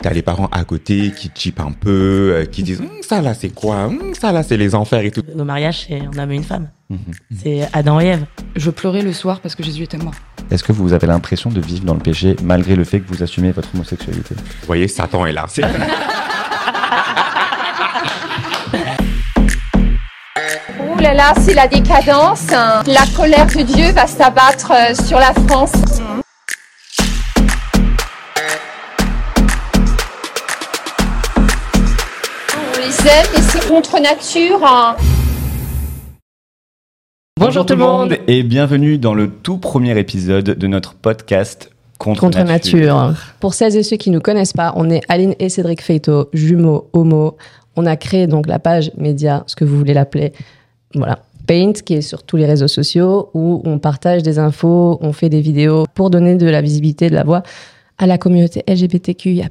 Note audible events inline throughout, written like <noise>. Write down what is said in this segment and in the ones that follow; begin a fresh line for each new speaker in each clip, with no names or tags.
T'as les parents à côté qui chipent un peu, euh, qui disent Hum, ça là c'est quoi? Hum, Ça là c'est les enfers et tout.
Nos mariages, c'est un homme et une femme. C'est Adam et Ève.
Je pleurais le soir parce que Jésus était mort.
Est-ce que vous avez l'impression de vivre dans le péché malgré le fait que vous assumez votre homosexualité?
Vous voyez, Satan est là. C'est- <laughs>
Ouh là là, c'est la décadence. hein. La colère de Dieu va s'abattre euh, sur la France. Aime et c'est contre nature. hein.
Bonjour tout le monde.
et bienvenue dans le tout premier épisode de notre podcast Contre,
Contre nature. Pour celles et ceux qui nous connaissent pas, on est Aline et Cédric Feito, jumeaux, homo. On a créé donc la page média, ce que vous voulez l'appeler. Voilà. Paint, qui est sur tous les réseaux sociaux, où on partage des infos, on fait des vidéos pour donner de la visibilité, de la voix à la communauté LGBTQIA+.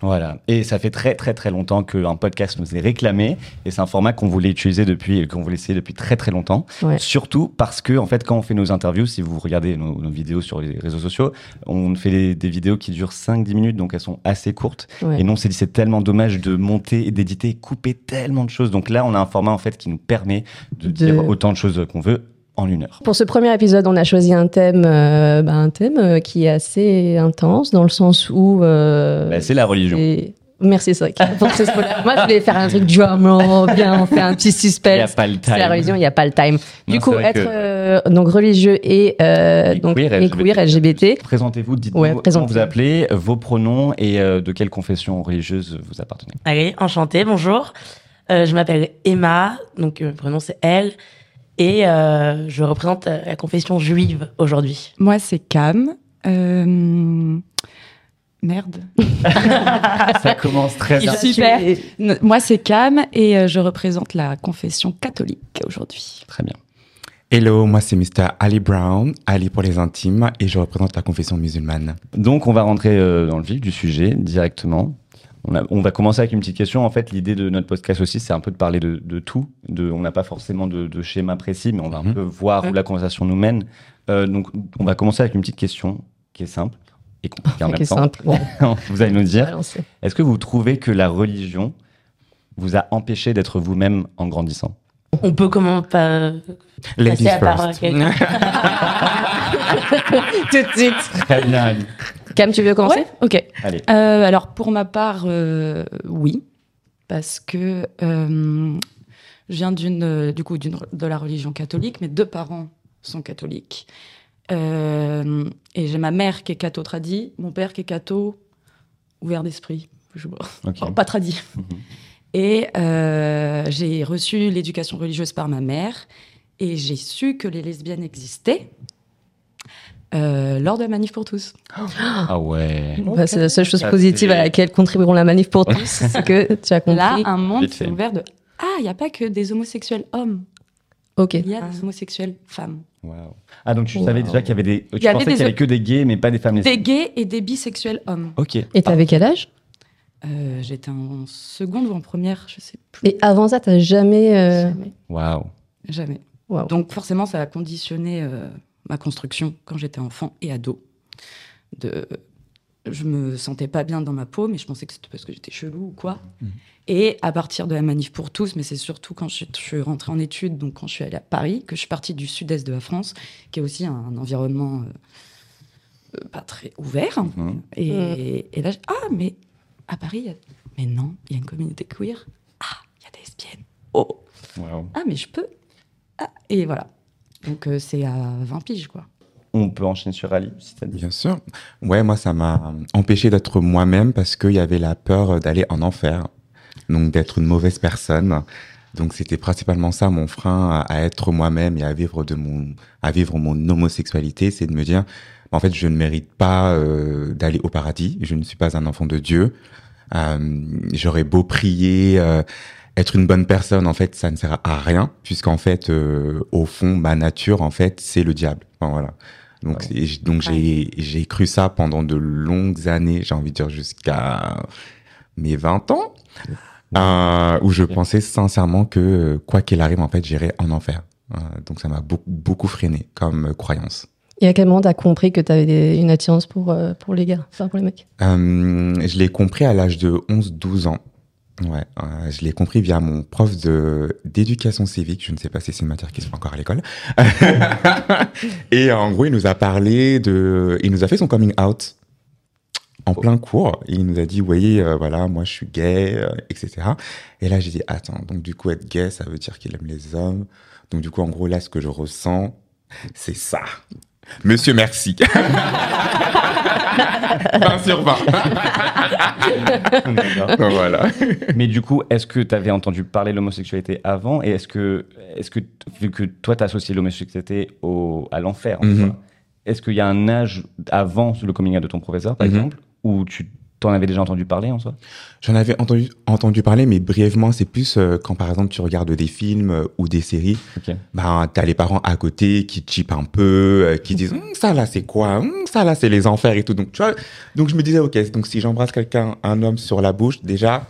Voilà. Et ça fait très très très longtemps qu'un podcast nous est réclamé. Et c'est un format qu'on voulait utiliser depuis, qu'on voulait essayer depuis très très longtemps.
Ouais.
Surtout parce que, en fait, quand on fait nos interviews, si vous regardez nos, nos vidéos sur les réseaux sociaux, on fait des, des vidéos qui durent 5-10 minutes, donc elles sont assez courtes.
Ouais.
Et non, on s'est dit, c'est tellement dommage de monter et d'éditer, couper tellement de choses. Donc là, on a un format, en fait, qui nous permet de,
De-
dire autant de choses qu'on veut en une heure.
Pour ce premier épisode, on a choisi un thème, euh, bah, un thème euh, qui est assez intense, dans le sens où... euh,
Bah, c'est la religion.
c'est- Merci Cédric <laughs> pour ce spoiler. Moi, je voulais faire un truc drama, bien, on fait un petit <laughs>
Il n'y a
suspense.
pas le
C'est la
time.
religion, il n'y a pas le time. Du
Non,
coup,
c'est
être
que-
euh, donc religieux et, euh,
Et
donc,
queer,
et queer, LGBT.
Présentez-vous, dites-nous
Ouais,
comment
présentez-vous.
vous appelez, vos pronoms et euh, de quelle confession religieuse vous appartenez.
Allez, enchanté, bonjour. Euh, je m'appelle Emma, donc euh, le prénom c'est elle. Et euh, je représente euh, la confession juive aujourd'hui.
Moi, c'est Cam. Euh, Merde. <laughs>
Ça commence très bien.
Super. Moi, c'est Cam et je représente la confession catholique aujourd'hui.
Très bien.
Hello, moi c'est Mr. Ali Brown, Ali pour les intimes, et je représente la confession musulmane.
Donc, on va rentrer euh, dans le vif du sujet directement. On, a- on va commencer avec une petite question. En fait, l'idée de notre podcast aussi, c'est un peu de parler de, de tout. De, on n'a pas forcément de, de schéma précis, mais on va un
Mhm.
peu voir où la conversation nous mène. Euh, donc, on va commencer avec une petite question qui est simple et compliquée en <laughs>
Qui
même
est
temps.
simple. <laughs>
Vous allez nous dire, est-ce que vous trouvez que la religion vous a empêché d'être vous-même en grandissant?
On peut comment pas
Ladies
passer à quelqu'un <laughs>
Tout de suite.
Très bien.
Cam, tu veux commencer Ok.
Allez.
Euh, alors, pour ma part, euh, oui. Parce que euh, je viens d'une, du coup, d'une, de la religion catholique. Mes deux parents sont catholiques. Euh, et j'ai ma mère qui est catho tradie, mon père qui est catho ouvert d'esprit. Je. Oh, pas tradie.
Mhm.
Et euh, j'ai reçu l'éducation religieuse par ma mère et j'ai su que les lesbiennes existaient euh, lors de la manif pour tous.
Ah ouais.
Bah, c'est la seule chose positive à laquelle contribueront la manif pour tous, <laughs> c'est que tu as compris.
Là, un monde s'est ouvert de Ah, il n'y a pas que des homosexuels hommes.
Ok.
Il y a des homosexuels femmes.
Waouh. Ah, donc tu
Wow.
savais déjà qu'il y avait des. Tu
Il y avait
pensais
des-
qu'il y avait que des gays, mais pas des femmes lesbiennes.
Des gays et des bisexuels hommes.
Ok.
Et t'avais quel âge?
Euh, J'étais en seconde ou en première, je sais plus.
Et avant ça, t'as jamais. euh,
Jamais.
Waouh.
Jamais.
Waouh.
Donc forcément, ça a conditionné euh, ma construction quand j'étais enfant et ado. De... Je me sentais pas bien dans ma peau, mais je pensais que c'était parce que j'étais chelou ou quoi. Et à partir de la manif pour tous, mais c'est surtout quand je, je suis rentrée en études, donc quand je suis allée à Paris, que je suis partie du sud-est de la France, qui est aussi un, environnement euh, euh, pas très ouvert.
Mhm.
Et, et là, je- ah, mais à Paris, y a- mais non, il y a une communauté queer. Ah, il y a des lesbiennes. Oh, ah, mais je peux. Ah, et voilà. Donc, euh, c'est à 20 piges, quoi.
On peut enchaîner sur Ali, si t'as dit.
Bien sûr. Ouais, moi, ça m'a empêché d'être moi-même parce qu'il y avait la peur d'aller en enfer. Donc, d'être une mauvaise personne. Donc, c'était principalement ça, mon frein à, à être moi-même et à vivre de mon, à vivre mon homosexualité. C'est de me dire, en fait, je ne mérite pas euh, d'aller au paradis. Je ne suis pas un enfant de Dieu. Euh, J'aurais beau prier, euh, être une bonne personne, en fait, ça ne sert à rien, puisqu'en fait, euh, au fond, ma nature, en fait, c'est le diable. Enfin, voilà. Donc, donc j'ai j'ai cru ça pendant de longues années, j'ai envie de dire jusqu'à mes 20 ans, euh, où je pensais sincèrement que quoi qu'il arrive, en fait, j'irais en enfer. Euh, donc ça m'a beaucoup, beaucoup freiné comme croyance.
Et à quel moment t'as compris que t'avais des- une attirance pour, euh, pour les gars, enfin pour les mecs?
Euh, je l'ai compris à l'âge de 11-12 ans. Ouais, euh, je l'ai compris via mon prof de d'éducation civique. Je ne sais pas si c'est une matière qui se fait encore à l'école. <laughs> et en gros, il nous a parlé de, il nous a fait son coming out en plein cours. Et il nous a dit, voyez, euh, voilà, moi je suis gay, euh, etc. Et là, j'ai dit, attends, donc du coup, être gay, ça veut dire qu'il aime les hommes. Donc du coup, en gros, là, ce que je ressens, c'est ça. Monsieur, merci. <laughs> 20 sur 20.
D'accord.
voilà.
Mais du coup, est-ce que tu avais entendu parler de l'homosexualité avant Et est-ce que, est que, vu que toi, tu associé l'homosexualité au, à l'enfer, en
Mhm.
est-ce qu'il y a un âge avant le coming out de ton professeur, par
Mhm.
exemple, où tu t'en avais déjà entendu parler en soi?
J'en avais entendu, entendu parler, mais brièvement, c'est plus euh, quand par exemple tu regardes des films euh, ou des séries,
Ok.
ben, t'as les parents à côté qui chipent un peu, euh, qui disent Hum, ça là c'est quoi? Hum, Ça là c'est les enfers et tout. Donc, tu vois, donc je me disais, ok, donc si j'embrasse quelqu'un, un homme sur la bouche, déjà,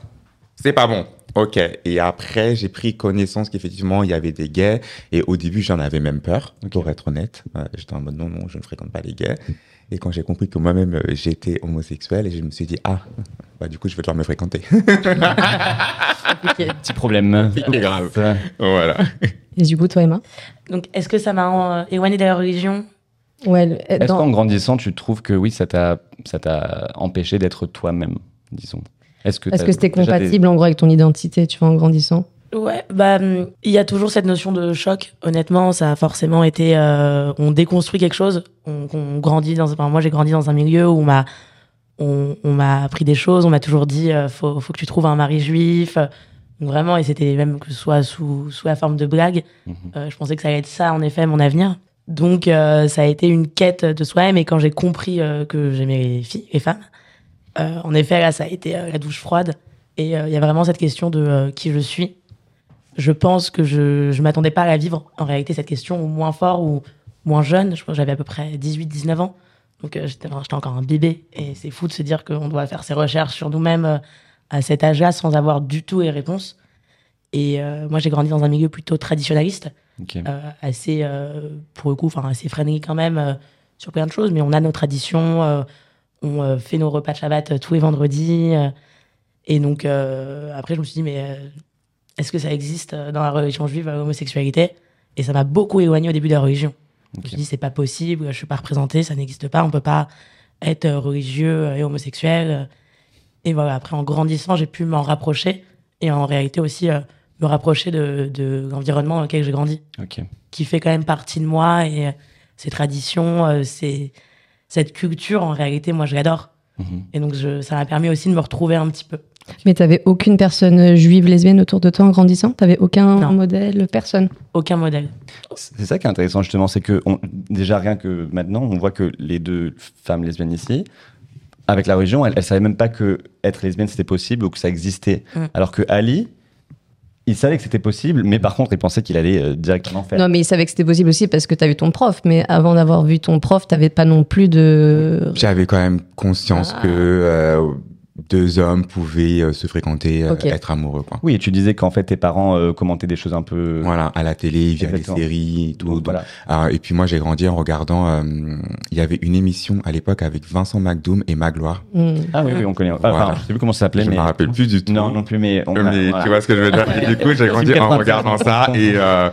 c'est pas bon. Ok. Et après, j'ai pris connaissance qu'effectivement, il y avait des gays. Et au début, j'en avais même peur, pour être honnête. J'étais en mode non, non, je ne fréquente pas les gays. Et quand j'ai compris que moi-même, euh, j'étais homosexuel, et je me suis dit, ah, bah, du coup, je vais devoir me fréquenter.
Petit problème.
C'est grave.
Ça.
voilà.
Et du coup, toi, Emma?
Donc, est-ce que ça m'a euh, éloigné de la religion?
Ouais, le-
Est-ce
dans-
qu'en grandissant, tu trouves que oui, ça t'a ça t'a empêché d'être toi-même, disons? Est-ce que
Est-ce que c'était
des-
compatible en gros avec ton identité, tu vois, en grandissant?
Ouais, bah, hum, il y a toujours cette notion de choc. Honnêtement, ça a forcément été. euh, on déconstruit quelque chose. On, on grandit dans. Enfin, moi, j'ai grandi dans un milieu où on m'a, on, on m'a appris des choses. On m'a toujours dit, euh, faut, faut que tu trouves un mari juif. Donc vraiment, et c'était même que ce soit sous, sous la forme de blague.
Mhm.
Euh, je pensais que ça allait être ça, en effet, mon avenir. Donc, euh, ça a été une quête de soi-même. Et quand j'ai compris euh, que j'aimais les filles, les femmes, euh, en effet, là, ça a été euh, la douche froide. Et euh, il y a vraiment cette question de euh, qui je suis. Je pense que je ne m'attendais pas à la vivre, en réalité, cette question, ou moins fort ou moins jeune. Je pense que j'avais à peu près 18-19 ans. Donc, euh, j'étais encore un bébé. Et c'est fou de se dire qu'on doit faire ses recherches sur nous-mêmes euh, à cet âge-là sans avoir du tout les réponses. Et euh, moi, j'ai grandi dans un milieu plutôt traditionnaliste assez, pour le coup, assez freiné quand même sur plein de choses, mais on a nos traditions, on fait nos repas de Shabbat tous les vendredis. et donc, après, je me suis dit, mais est-ce que ça existe euh, dans la religion juive, euh, l'homosexualité? Et ça m'a beaucoup éloigné au début de la religion. Je me
Ok.
suis dit, c'est pas possible, je suis pas représenté, ça n'existe pas, on peut pas être euh, religieux et homosexuel. Et voilà, après, en grandissant, j'ai pu m'en rapprocher et en réalité aussi euh, me rapprocher de, de l'environnement dans lequel j'ai grandi qui fait quand même partie de moi et ces traditions, euh, cette culture en réalité, moi je l'adore.
Mhm.
Et donc je, ça m'a permis aussi de me retrouver un petit peu.
Mais t'avais aucune personne juive lesbienne autour de toi en grandissant? T'avais aucun
Non.
modèle, personne?
Aucun modèle.
C'est ça qui est intéressant justement, c'est que on- déjà rien que maintenant, on voit que les deux femmes lesbiennes ici, avec la religion, elles, elles savaient même pas que être lesbienne c'était possible ou que ça existait.
Mm.
Alors que Ali, il savait que c'était possible, mais par contre, il pensait qu'il allait euh, directement faire.
Non, mais il savait que c'était possible aussi parce que tu as vu ton prof. Mais avant d'avoir vu ton prof, t'avais pas non plus de.
J'avais quand même conscience
Ah.
que euh, deux hommes pouvaient euh, se fréquenter, euh, être amoureux, quoi.
Oui, et tu disais qu'en fait, tes parents euh, commentaient des choses un peu.
Voilà, à la télé, via
Exactement.
les séries et tout.
Donc,
Donc,
voilà.
ah, et puis moi, j'ai grandi en regardant. euh, Il y avait une émission à l'époque avec Vincent McDoom et Magloire.
Hmm.
Ah oui, oui, on connaît. Enfin,
Voilà.
je sais plus comment ça s'appelait,
Je
mais.
me rappelle plus du tout.
Non, non plus, mais. on a-
Mais
voilà.
tu vois ce que je veux dire. Et <laughs> du coup, j'ai grandi en
80.
regardant ça et euh,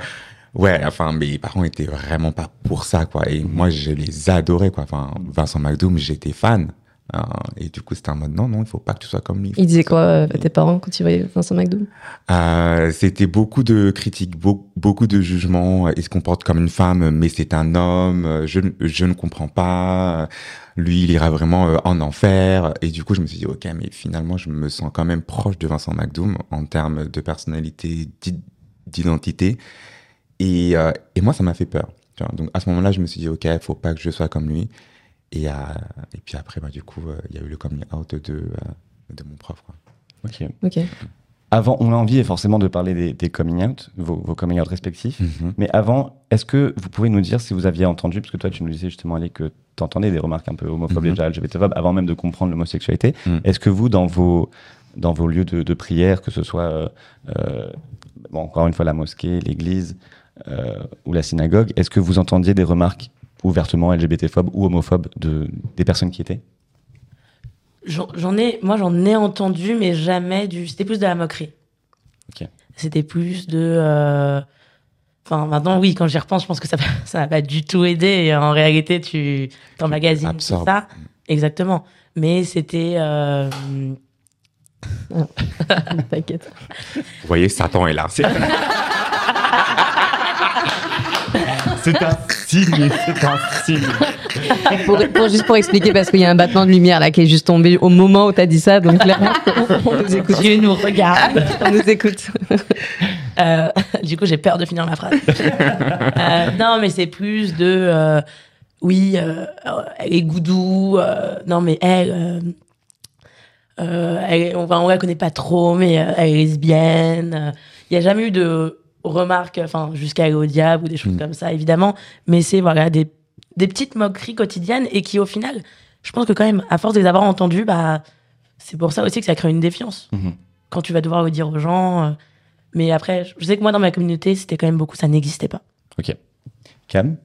ouais, enfin, mes parents étaient vraiment pas pour ça, quoi. Et moi, je les adorais, quoi. Enfin, Vincent McDoom, j'étais fan. Euh, et du coup, c'était en mode non, non, il faut pas que tu sois comme lui.
Il disait quoi euh, à tes parents quand ils voyaient Vincent McDoom
Euh, c'était beaucoup de critiques, beau- beaucoup de jugements. Il se comporte comme une femme, mais c'est un homme. Je, ne- je ne comprends pas. Lui, il ira vraiment en enfer. Et du coup, je me suis dit, ok, mais finalement, je me sens quand même proche de Vincent McDoom en termes de personnalité, d'i- d'identité. Et, euh, et moi, ça m'a fait peur. tu. Donc à ce moment-là, je me suis dit, ok, faut pas que je sois comme lui. Et, euh, et puis après, bah, du coup, euh, il y a eu le coming out de, euh, de mon prof. Quoi.
Ok.
Ok.
Avant, on a envie forcément de parler des, des coming out, vos, vos coming out respectifs.
Mhm.
Mais avant, est-ce que vous pouvez nous dire si vous aviez entendu, parce que toi tu nous disais justement Ali, que tu entendais des remarques un peu homophobes
Mhm.
déjà LGBTphobes avant même de comprendre l'homosexualité.
Mhm.
Est-ce que vous, dans vos, dans vos lieux de, de prière, que ce soit euh, euh, bon, encore une fois la mosquée, l'église euh, ou la synagogue, est-ce que vous entendiez des remarques ouvertement LGBTphobes ou homophobes de, des personnes qui étaient
J'en ai, moi j'en ai entendu, mais jamais du. C'était plus de la moquerie. C'était plus de. euh, Enfin, maintenant, oui, quand j'y repense, je pense que ça <laughs> ça n'a pas du tout aidé. Et en réalité, tu t'emmagasines tout ça. Exactement. Mais c'était. euh, <laughs>
T'inquiète.
Vous voyez, Satan est là. <laughs>
C'est un signe, c'est un signe.
Pour, pour- juste pour expliquer, parce qu'il y a un battement de lumière là qui est juste tombé au moment où t'as dit ça, donc là, on nous écoute.
Dieu nous regarde.
On nous écoute.
Euh, du coup, j'ai peur de finir ma phrase. Euh, non, mais c'est plus de. euh, oui, euh, elle est goudou. euh, non, mais elle. euh, euh, elle- on, va- on la connaît pas trop, mais euh, elle est lesbienne. Il n'y a jamais eu de remarques, enfin, jusqu'à aller au diable ou des choses
Mm.
comme ça, évidemment. Mais c'est voilà, des, des petites moqueries quotidiennes et qui, au final, je pense que quand même, à force de les avoir entendues, bah, c'est pour ça aussi que ça crée une défiance.
Mhm.
Quand tu vas devoir le dire aux gens. euh, mais après, je sais que moi, dans ma communauté, c'était quand même beaucoup, ça n'existait pas.
Ok. Cam?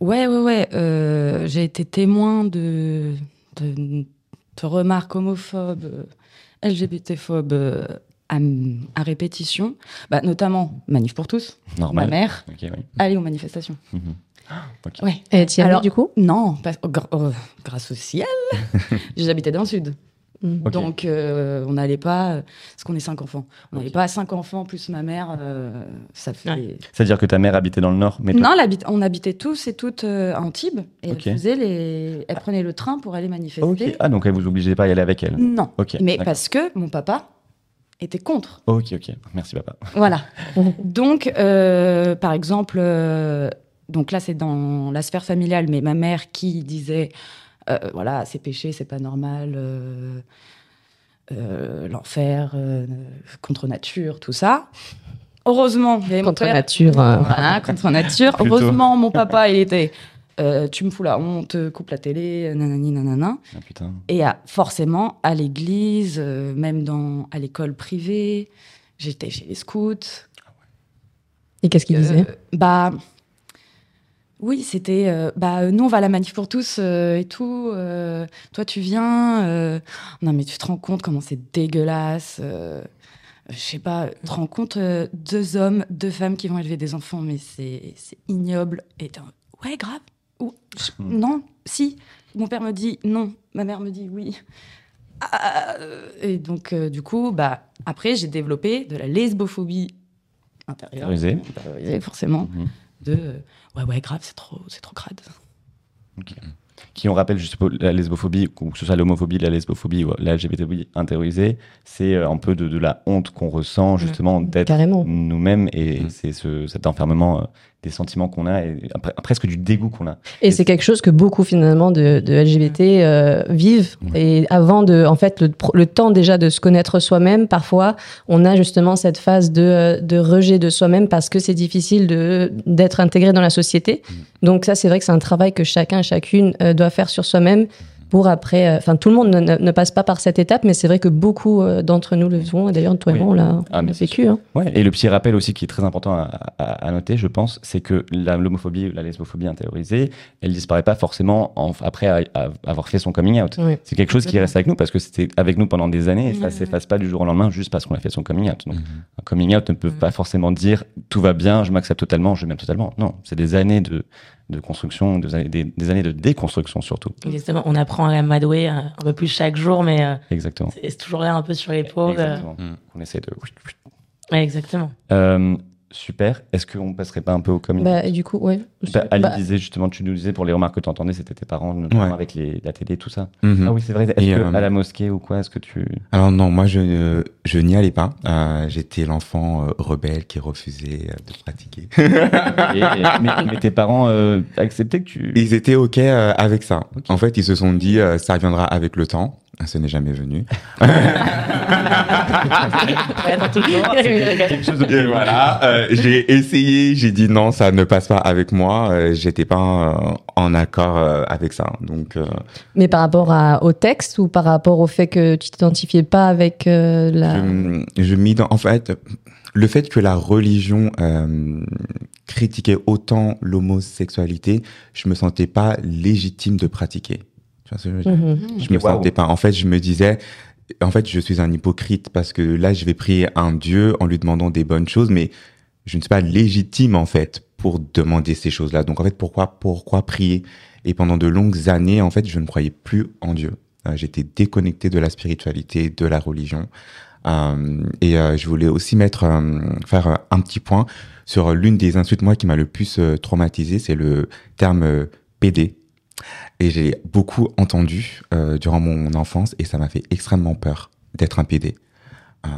Ouais, ouais, ouais. euh, j'ai été témoin de, de, de remarques homophobes, euh, LGBT-phobes à, à répétition, bah, notamment Manif pour tous,
Normal.
ma mère,
Ok, oui.
aller aux manifestations.
Mhm. Ok.
Ouais.
Et tu y allais,
Alors-
du coup?
Non, pas- oh, oh, grâce au ciel, <laughs> j'habitais dans le sud. Donc, euh, on n'allait pas, parce qu'on est cinq enfants, on n'allait pas à cinq enfants plus ma mère, euh, ça fait.
Ouais.
C'est-à-dire que ta mère habitait dans le nord, mais toi-
Non, elle habite- on habitait tous et toutes euh, à Antibes et elle faisait les, elle prenait le train pour aller manifester.
Ah, donc elle vous obligeait pas à y aller avec elle.
Non,
Ok.
mais parce que mon papa était contre.
Ok, ok. Merci, papa.
Voilà. <laughs> donc, euh, par exemple, euh, donc là c'est dans la sphère familiale, mais ma mère qui disait, euh, voilà, c'est péché, c'est pas normal, euh, euh, l'enfer, euh, contre nature, tout ça. Heureusement, mon
Contre
père-
nature. euh,
Voilà, contre nature. <laughs> Heureusement, mon papa, il était. Euh, tu me fous la honte, coupe la télé, nanani, nanana.
Ah, putain.
Et à- forcément, à l'église, euh, même dans, à l'école privée, j'étais chez les scouts.
Et qu'est-ce qu'il disait
Euh, Bah. Oui, c'était. euh, bah, nous, on va à la manif pour tous euh, et tout. euh, toi, tu viens. euh, non, mais tu te rends compte comment c'est dégueulasse. euh, je sais pas, tu te rends compte euh, deux hommes, deux femmes qui vont élever des enfants, mais c'est c'est ignoble. Et ouais, grave. Ou, je-
Hmm.
Non, si. Mon père me dit non, ma mère me dit oui. Ah, et donc, euh, du coup, bah, après, j'ai développé de la lesbophobie intérieure.
Intériorisée.
Intériorisée, forcément.
Mhm.
De euh, ouais, ouais, grave, c'est trop, c'est trop crade.
Qui, on rappelle, je suppose, la lesbophobie, ou que ce soit l'homophobie, la lesbophobie ou la LGBTphobie intériorisée, c'est euh, un peu de, de la honte qu'on ressent justement d'être nous-mêmes et
Mhm.
c'est ce, cet enfermement des sentiments qu'on a et presque du dégoût qu'on a.
Et c'est quelque chose que beaucoup finalement de, de LGBT euh, vivent. Et avant de, en fait, le, le temps déjà de se connaître soi-même, parfois, on a justement cette phase de, euh, de rejet de soi-même parce que c'est difficile de d'être intégré dans la société. Donc ça, c'est vrai que c'est un travail que chacun chacune euh, doit faire sur soi-même pour après. euh, Enfin, tout le monde ne, ne- ne passe pas par cette étape, mais c'est vrai que beaucoup euh, d'entre nous le font. Et d'ailleurs, toi et
Oui.
moi, on l'a
Ah,
on
mais
l'a
c'est
vécu. hein.
Ouais, et le petit rappel aussi qui est très important à, à- à noter, je pense, c'est que la- l'homophobie ou la lesbophobie intériorisée, elle disparaît pas forcément en- après à- à avoir fait son coming out.
Oui.
C'est quelque chose qui reste avec nous parce que c'était avec nous pendant des années et ça s'efface pas du jour au lendemain juste parce qu'on a fait son coming out. Donc, un coming out ne peut pas forcément dire tout va bien, je m'accepte totalement, je m'aime totalement. Non, c'est des années de, de construction, des années, des, des années de déconstruction surtout.
Exactement. On apprend à l'amadouer euh, un peu plus chaque jour, mais euh,
Exactement.
c'est toujours là un peu sur l'épaule. euh.
Exactement. On essaie de.
Ouais, exactement.
Euh, super. Est-ce qu'on passerait pas un peu au coming
Bah, et du coup, ouais.
Bah, Ali
Bah,
disait justement, tu nous disais pour les remarques que tu entendais, c'était tes parents, notamment
Ouais.
avec les, la télé, tout ça.
Mhm.
Ah oui, c'est vrai. Est-ce
euh,
à la mosquée ou quoi, est-ce que tu.
Alors non, moi je, euh, je n'y allais pas. Euh, J'étais l'enfant euh, rebelle qui refusait euh, de pratiquer. <laughs>
Et- et- mais, mais tes parents euh, acceptaient que tu.
Ils étaient ok euh, avec ça. En fait, ils se sont dit euh, ça viendra avec le temps. Ce n'est jamais venu. <laughs> Et voilà, euh, j'ai essayé, j'ai dit non, ça ne passe pas avec moi. Euh, J'étais pas euh, en accord euh, avec ça. Donc euh,
Mais par rapport à, au texte ou par rapport au fait que tu t'identifiais pas avec euh, la.
je, je en fait, le fait que la religion euh, critiquait autant l'homosexualité, je me sentais pas légitime de pratiquer. Tu vois ce que je veux dire
Mhm.
Je me sentais pas. En fait, je me disais, en fait, je suis un hypocrite parce que là, je vais prier un Dieu en lui demandant des bonnes choses, mais je ne suis pas légitime en fait pour demander ces choses-là. Donc en fait, pourquoi, pourquoi prier? Et pendant de longues années, en fait, je ne croyais plus en Dieu. Euh, J'étais déconnecté de la spiritualité, de la religion. Euh, et euh, je voulais aussi mettre, euh, faire un petit point sur l'une des insultes moi qui m'a le plus euh, traumatisé, c'est le terme euh, PD. Et j'ai beaucoup entendu euh, durant mon enfance et ça m'a fait extrêmement peur d'être un PD. Euh,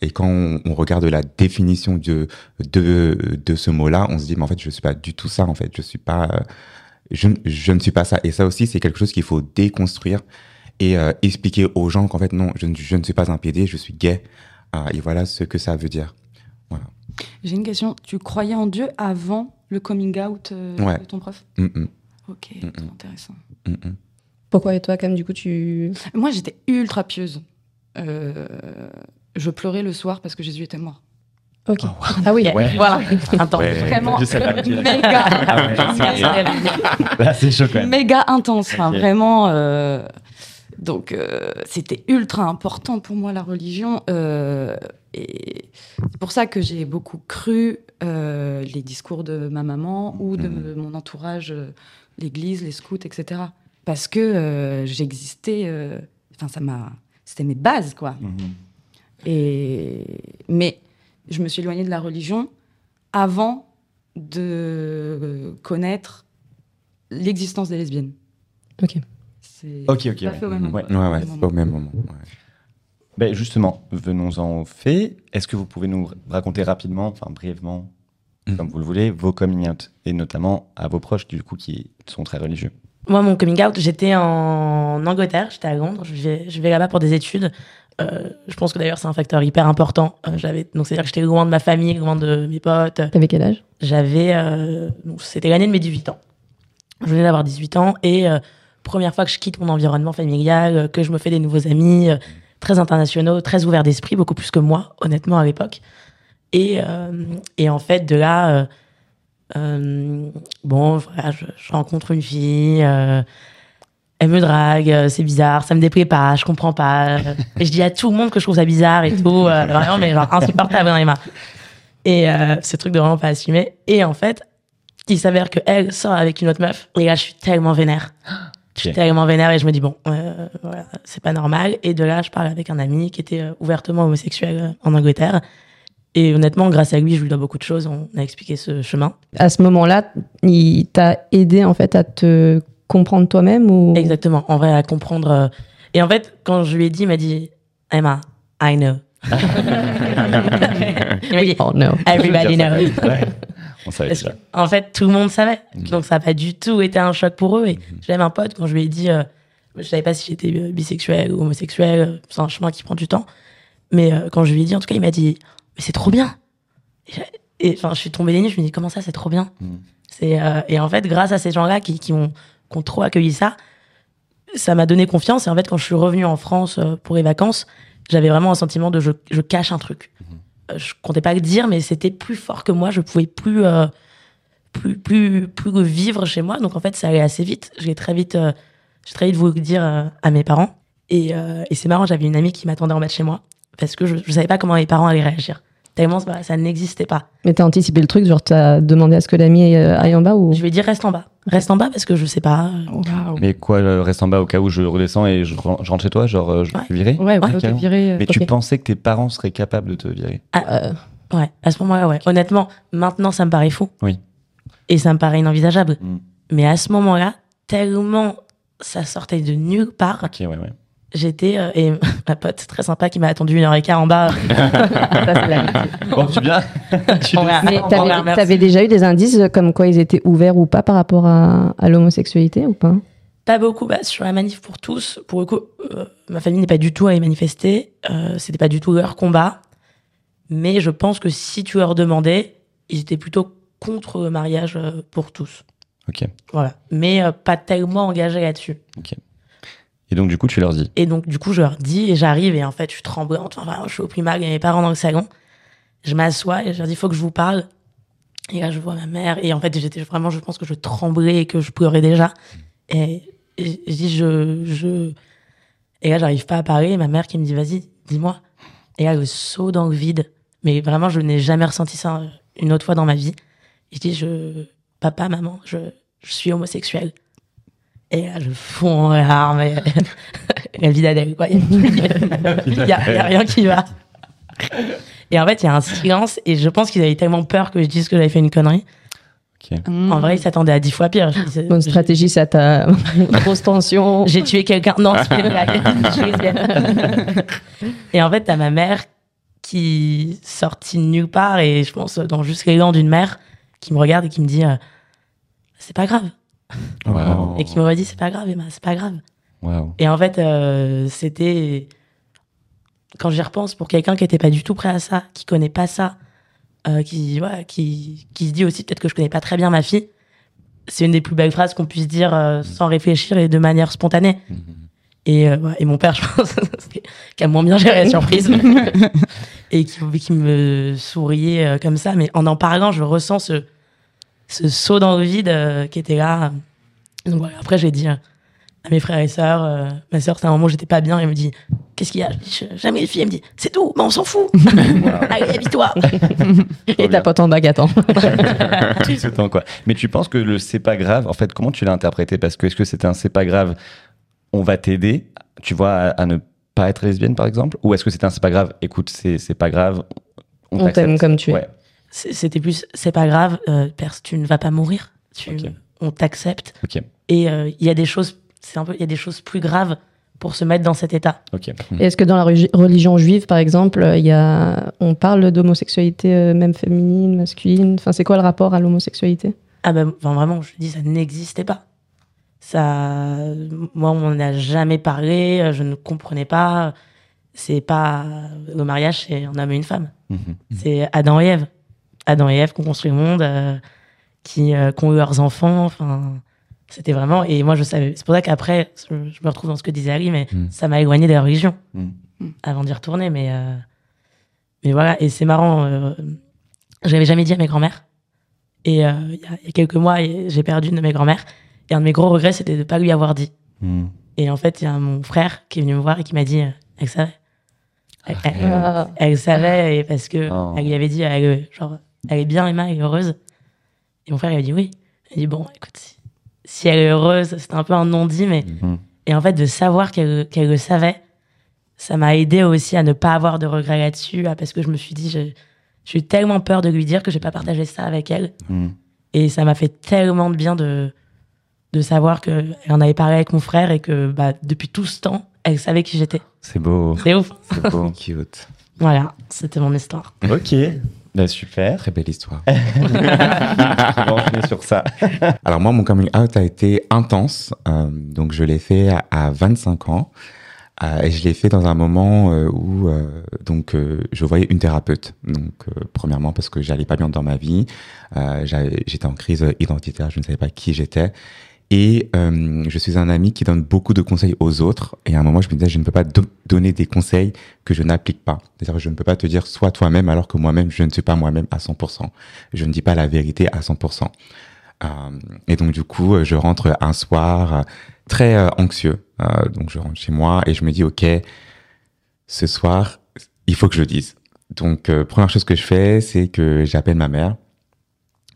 et quand on, on regarde la définition de, de, de ce mot-là, on se dit, mais en fait, je suis pas du tout ça, en fait. Je suis pas, euh, je, je ne suis pas ça. Et ça aussi, c'est quelque chose qu'il faut déconstruire et expliquer aux gens qu'en fait, non, je ne, je ne suis pas un PD, je suis gay. Et voilà ce que ça veut dire.
J'ai une question. Tu croyais en Dieu avant le coming out
Ouais.
de ton prof?
Mm, mm,
Ok,
Mm, mm.
intéressant.
mm, mm.
Pourquoi et toi, quand même, du coup, tu.
Moi, j'étais ultra pieuse. Euh, je pleurais le soir parce que Jésus était mort.
Ok. Ah oui.
Ouais.
Voilà. Intense.
Ouais.
Vraiment, méga,
Ah ouais, c'est- Là, c'est chaud quand même.
méga intense. Enfin, vraiment. euh, donc, euh, c'était ultra important pour moi, la religion. Et c'est pour ça que j'ai beaucoup cru euh, les discours de ma maman ou de
Mhm.
mon entourage, euh, l'église, les scouts, etc. Parce que euh, j'existais. euh, Enfin, ça m'a. C'était mes bases, quoi.
Mhm.
Et... Mais je me suis éloignée de la religion avant de connaître l'existence des lesbiennes.
Ok.
C'est
Ok, ok.
à
ouais.
fait au même
Ouais.
moment.
Ouais, ouais,
Au
c'est
même
pas au même moment. ouais.
Ben, justement, venons-en au fait. Est-ce que vous pouvez nous raconter rapidement, enfin brièvement,
Mhm.
comme vous le voulez, vos coming out et notamment à vos proches du coup qui sont très religieux?
Moi, mon coming out, j'étais en Angleterre, j'étais à Londres, je vais, je vais là-bas pour des études. Euh, je pense que d'ailleurs, c'est un facteur hyper important. Euh, j'avais, donc, c'est-à-dire que j'étais loin de ma famille, loin de mes potes.
T'avais quel âge?
J'avais. euh, donc, c'était l'année de mes 18 ans. Je venais d'avoir 18 ans et euh, première fois que je quitte mon environnement familial, que je me fais des nouveaux amis, euh, très internationaux, très ouverts d'esprit, beaucoup plus que moi, honnêtement, à l'époque. Et, euh, et en fait, de là, euh, euh, bon, voilà, je, rencontre une fille, elle me drague, c'est bizarre, ça me déplaît pas, je comprends pas. et je dis à tout le monde que je trouve ça bizarre et tout, vraiment, mais genre insupportable, j'en ai marre. Et euh, ce truc de vraiment pas assumer. Et en fait, il s'avère que elle sort avec une autre meuf. Et là, je suis tellement vénère.
Ok.
tellement vénère et je me dis, bon, euh, voilà, c'est pas normal. Et de là, je parle avec un ami qui était euh, ouvertement homosexuel euh, en Angleterre. Et honnêtement, grâce à lui, je lui dois beaucoup de choses. On a expliqué ce chemin.
À ce moment-là, il t'a aidé en fait à te comprendre toi-même ou?
Exactement. En vrai, à comprendre. Et en fait, quand je lui ai dit, il m'a dit, Emma, I know. <laughs> il m'a dit,
Oh no.
everybody knows.
On savait
Parce
déjà.
que, en fait, tout le monde savait.
Ok.
Donc, ça n'a pas du tout été un choc pour eux. Et j'avais un pote, quand je lui ai dit, euh, je savais pas si j'étais euh, bisexuel ou homosexuel, euh, c'est un chemin qui prend du temps. Mais euh, quand je lui ai dit, en tout cas, il m'a dit, mais c'est trop bien. Et enfin, je suis tombée des nues, je me dis, comment ça, c'est trop bien?
Mm.
c'est euh, Et en fait, grâce à ces gens-là qui, qui, ont, qui ont trop accueilli ça, ça m'a donné confiance. Et en fait, quand je suis revenue en France pour les vacances, j'avais vraiment un sentiment de je, je cache un truc. Euh, je comptais pas le dire, mais c'était plus fort que moi. Je pouvais plus, euh, plus, plus, plus vivre chez moi. Donc en fait, ça allait assez vite. J'ai très vite, euh, j'ai très vite voulu le dire euh, à mes parents. Et, euh, et c'est marrant, j'avais une amie qui m'attendait en bas de chez moi parce que je, je savais pas comment mes parents allaient réagir. Tellement ça, ça n'existait pas.
Mais t'as anticipé le truc, genre t'as demandé à ce que l'ami euh, aille en bas ou?
Je lui ai dit reste en bas, reste en bas parce que je sais pas.
Mais quoi, euh, reste en bas au cas où je redescends et je ren- je rentre chez toi, genre euh, je
Ouais.
suis viré
Ouais, ouais, virer. euh,
Mais tu pensais que tes parents seraient capables de te virer?
Euh,
Ouais, à ce moment-là, ouais. Honnêtement, maintenant, ça me paraît fou.
Oui.
Et ça me paraît inenvisageable.
Mm.
Mais à ce moment-là, tellement ça sortait de nulle part,
Ok, ouais, ouais.
J'étais. euh, et <laughs> ma pote très sympa qui m'a attendu une heure et quart en bas. <laughs>
ça, la-
Bon, tu viens <laughs> Tu
Mais t'avais t'avais déjà eu des indices comme quoi ils étaient ouverts ou pas par rapport à, à l'homosexualité ou pas?
Pas beaucoup. Bah, sur la manif pour tous, pour le coup, euh, ma famille n'est pas du tout allée manifester. Euh, C'était pas du tout leur combat. Mais je pense que si tu leur demandais, ils étaient plutôt contre le mariage euh, pour tous.
Ok.
Voilà. Mais euh, pas tellement engagés là-dessus.
Et donc, du coup, tu leur dis
Et donc, du coup, je leur dis, et j'arrive, et en fait, je suis tremblante. Enfin, je suis au mal, il y a mes parents dans le salon. Je m'assois, et je leur dis, il faut que je vous parle. Et là, je vois ma mère, et en fait, j'étais vraiment, je pense que je tremblais et que je pleurais déjà. Et, je dis, je, je. Et là, j'arrive pas à parler, et ma mère qui me dit, vas-y, dis-moi. Et là, le saut dans le vide. Mais vraiment, je n'ai jamais ressenti ça une autre fois dans ma vie. Et je dis, je, papa, maman, je suis homosexuel. Et là, je fonds en larmes. Et, <laughs> la vie d'Adèle, quoi. Il n'y a, rien qui va. Et en fait, il y a un silence. Et je pense qu'ils avaient tellement peur que je dise que j'avais fait une connerie.
Mm.
En vrai, ils s'attendaient à dix fois pire. Je disais,
Bonne stratégie, ça t'a <laughs> grosse tension.
j'ai tué quelqu'un. Non, c'est lesbienne. et en fait, t'as ma mère qui sortit de nulle part et je pense dans juste l'élan d'une mère qui me regarde et qui me dit euh, c'est pas grave
Wow.
et qui me redit c'est pas grave Emma c'est pas grave et en fait euh, c'était quand j'y repense pour quelqu'un qui était pas du tout prêt à ça qui connaît pas ça euh, qui ouais, qui qui se dit aussi peut-être que je connais pas très bien ma fille c'est une des plus belles phrases qu'on puisse dire euh, sans réfléchir et de manière spontanée et, euh, ouais, et mon père, <laughs> je pense, qui a moins bien géré la <laughs> surprise. et qui, qui me souriait comme ça. Mais en en parlant, je ressens ce, ce saut dans le vide euh, qui était là. Donc voilà, après, j'ai dit euh, à mes frères et sœurs, euh, ma sœur, c'est un moment où j'étais pas bien, elle me dit Qu'est-ce qu'il y a? Je dis Jamais les filles, elle me dit C'est tout, mais on s'en fout. <laughs> <laughs> Allez, habille-toi. <laughs>
Et ta pote en bague attend.
Tout ce temps, quoi. Mais tu penses que le c'est pas grave, en fait, comment tu l'as interprété? Parce que est-ce que c'était un c'est pas grave, on va t'aider, tu vois, à, à ne pas être lesbienne, par exemple? Ou est-ce que c'était un c'est pas grave, écoute, c'est c'est pas grave, on,
On t'aime comme tu es.
Ouais.
C'est- C'était plus C'est pas grave, euh, pers- tu ne vas pas mourir. Tu. On t'accepte. Et euh, il y a des choses, c'est un peu, il y a des choses plus graves pour se mettre dans cet état.
Ok.
Et Est-ce que dans la religion juive, par exemple, euh, il y a, on parle d'homosexualité euh, même féminine, masculine? Enfin, c'est quoi le rapport à l'homosexualité?
Ah ben, enfin, vraiment, je dis, ça n'existait pas. Ça, moi, on n'en a jamais parlé, je ne comprenais pas. C'est pas le mariage, c'est un homme et une femme.
Mhm.
C'est Adam et Ève. Adam et Ève qui ont construit le monde, euh, qui, euh, qui ont eu leurs enfants. Enfin, c'était vraiment. Et moi, je savais. C'est pour ça qu'après, je, je me retrouve dans ce que disait Ali, mais
Mm.
ça m'a éloigné de la religion
Mm.
avant d'y retourner. Mais, euh, mais voilà. Et c'est marrant. Euh, J'avais jamais dit à mes grands-mères. Et euh, il y, a- il y a quelques mois, j'ai perdu une de mes grands-mères. Et un de mes gros regrets, c'était de ne pas lui avoir dit. Et en fait, il y a mon frère qui est venu me voir et qui m'a dit, euh, elle savait. Elle, elle-
Ah.
elle savait et parce que
Oh.
elle lui avait dit, elle, genre, elle est bien, Emma, elle est heureuse. Et mon frère, il a dit oui. Il a dit, bon, écoute, si, si elle est heureuse, c'était un peu un non-dit, mais.
Mhm.
Et en fait, de savoir qu'elle le savait, ça m'a aidé aussi à ne pas avoir de regrets là-dessus, parce que je me suis dit, je- j'ai eu tellement peur de lui dire que j'ai pas partagé ça avec elle.
Mhm.
Et ça m'a fait tellement de bien de, de savoir qu'elle en avait parlé avec mon frère et que bah, depuis tout ce temps, elle savait qui j'étais.
C'est beau.
C'est ouf.
C'est beau. <laughs>
Cute.
Voilà, c'était mon histoire.
ok. Bah, super.
Très belle histoire. <laughs>
On va enchaîner sur ça. <laughs>
Alors moi, mon coming out a été intense. Euh, donc je l'ai fait à, à 25 ans. Euh, et je l'ai fait dans un moment euh, où donc je voyais une thérapeute. Donc premièrement parce que j'allais pas bien dans ma vie, j'étais en crise identitaire, je ne savais pas qui j'étais. Et euh, je suis un ami qui donne beaucoup de conseils aux autres. Et à un moment, je me disais, je ne peux pas do- donner des conseils que je n'applique pas. C'est-à-dire, je ne peux pas te dire sois toi-même alors que moi-même, je ne suis pas moi-même à 100%. Je ne dis pas la vérité à 100%. Euh, et donc, du coup, euh, je rentre un soir euh, très euh, anxieux. Donc, je rentre chez moi et je me dis, OK, ce soir, il faut que je le dise. Donc, première chose que je fais, c'est que j'appelle ma mère.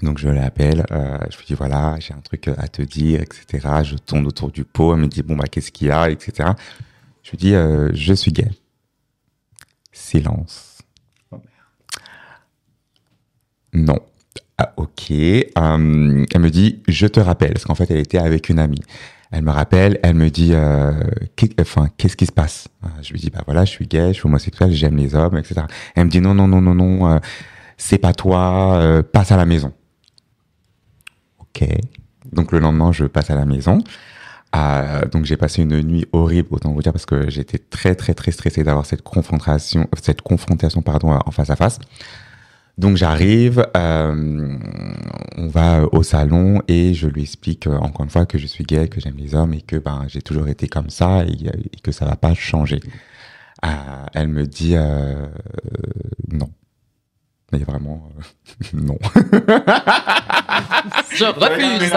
Donc, je l'appelle, euh, je lui dis, voilà, j'ai un truc à te dire, etc. Je tourne autour du pot, elle me dit, bon, bah, qu'est-ce qu'il y a, etc. Je lui dis, euh, je suis gay. Silence. Non. Ah, ok. Euh, elle me dit, je te rappelle, parce qu'en fait, elle était avec une amie. Elle me rappelle, elle me dit, euh, enfin, qu'est-ce qui se passe? Euh, Je lui dis, bah voilà, je suis gay, je suis homosexuel, j'aime les hommes, etc. Elle me dit, non, non, non, non, non, euh, c'est pas toi, euh, passe à la maison. Donc le lendemain, je passe à la maison. Euh, donc j'ai passé une nuit horrible, autant vous dire, parce que j'étais très, très, très stressé d'avoir cette confrontation, cette confrontation, pardon, en face à face. Donc j'arrive, euh, on va au salon et je lui explique euh, encore une fois que je suis gay, que j'aime les hommes et que ben j'ai toujours été comme ça et, et que ça va pas changer. Euh, elle me dit euh, non. Mais vraiment euh, <laughs> non.
Je refuse.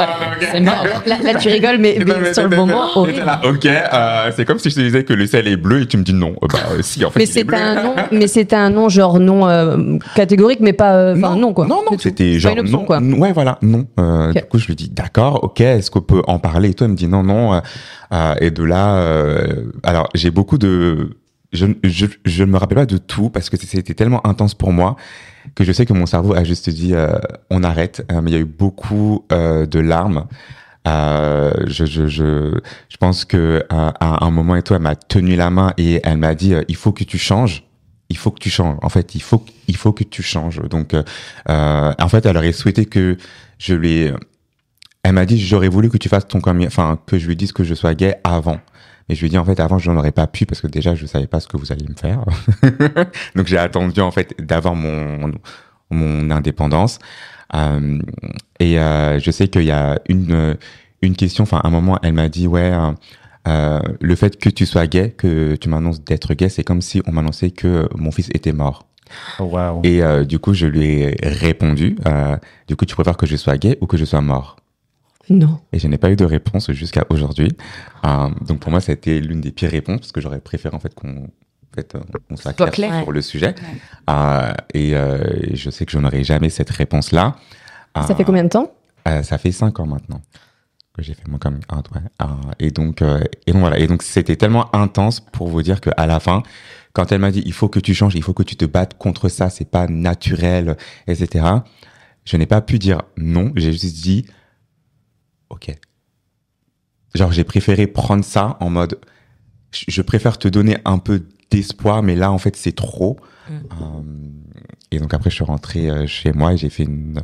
C'est mort. <laughs> Là, là, tu rigoles, mais, mais sur le moment, horrible.
Là, ok, euh, c'est comme si je te disais que le ciel est bleu et tu me dis non. Euh, bah euh, si, en fait.
Mais c'était un nom, mais c'était un nom genre non euh, catégorique, mais pas, euh, enfin non, quoi.
Non, non, c'était
Pas
genre
une option,
non.
quoi.
Ouais, voilà, non. Euh. Du coup, je lui dis d'accord, ok, est-ce qu'on peut en parler Et toi, elle me dit non, non. euh, euh, et de là, euh, alors j'ai beaucoup de, je, je, je ne me rappelle pas de tout parce que c'était tellement intense pour moi que je sais que mon cerveau a juste dit euh, on arrête. Euh, mais il y a eu beaucoup euh, de larmes. Euh, je, je, je, je pense que euh, à un moment et toi, elle m'a tenu la main et elle m'a dit euh, il faut que tu changes. Il faut que tu changes. En fait, il faut, il faut que tu changes. Donc, en fait, elle aurait souhaité que je lui. Elle m'a dit j'aurais voulu que tu fasses ton coming, enfin que je lui dise que je sois gay avant. Mais je lui ai dit en fait avant je n'en aurais pas pu parce que déjà je savais pas ce que vous alliez me faire. <laughs> Donc j'ai attendu en fait d'avoir mon mon indépendance. Euh, et euh, je sais qu'il y a une une question. Enfin, à un moment, elle m'a dit ouais. euh, euh, le fait que tu sois gay, que tu m'annonces d'être gay, c'est comme si on m'annonçait que mon fils était mort.
Oh, waouh.
Et euh, du coup, je lui ai répondu, euh, du coup, tu préfères que je sois gay ou que je sois mort?
Non.
Et je n'ai pas eu de réponse jusqu'à aujourd'hui. Euh, donc pour moi, ça a été l'une des pires réponses parce que j'aurais préféré en fait qu'on en fait, euh, soit clair,
clair.
sur le sujet. Euh, et, euh, je sais que je n'aurai jamais cette réponse-là.
Ça fait combien de temps
euh, Ça fait cinq ans maintenant que j'ai fait mon coming out, ouais. Euh, et donc, euh, et donc voilà. Et donc c'était tellement intense pour vous dire qu'à la fin, quand elle m'a dit il faut que tu changes, il faut que tu te battes contre ça, c'est pas naturel, etc. Je n'ai pas pu dire non. J'ai juste dit ok. Genre j'ai préféré prendre ça en mode je préfère te donner un peu d'espoir, mais là en fait c'est trop.
Mm.
Euh, et donc après je suis rentré euh, chez moi et j'ai fait une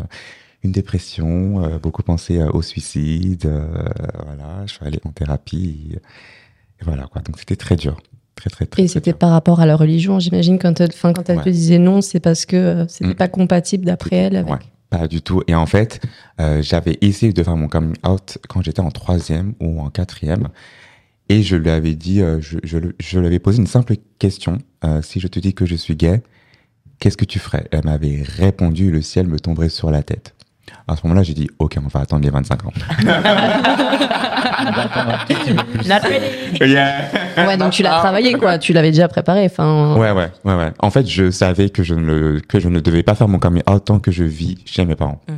une dépression, euh, beaucoup pensé euh, au suicide, euh, voilà, je suis allé en thérapie, et, et voilà quoi. Donc c'était très dur, très très très.
Et c'était par rapport à leur religion, j'imagine, quand quand elle
Ouais.
te disait non, c'est parce que euh, c'était
Mm.
pas compatible d'après elle avec.
Ouais, pas du tout. Et en fait, euh, j'avais essayé de faire mon coming out quand j'étais en troisième ou en quatrième. Et je lui avais dit, euh, je, je, je lui avais posé une simple question. Euh, si je te dis que je suis gay, qu'est-ce que tu ferais? Elle m'avait répondu, le ciel me tomberait sur la tête. À ce moment-là, j'ai dit, ok, on va attendre les 25 ans. <laughs>
Ready.
Ouais, donc tu l'as travaillé, quoi. Tu l'avais déjà préparé. Enfin,
Ouais, ouais, ouais, ouais. En fait, je savais que je ne, que je ne devais pas faire mon coming out tant que je vis chez mes parents.
Mm.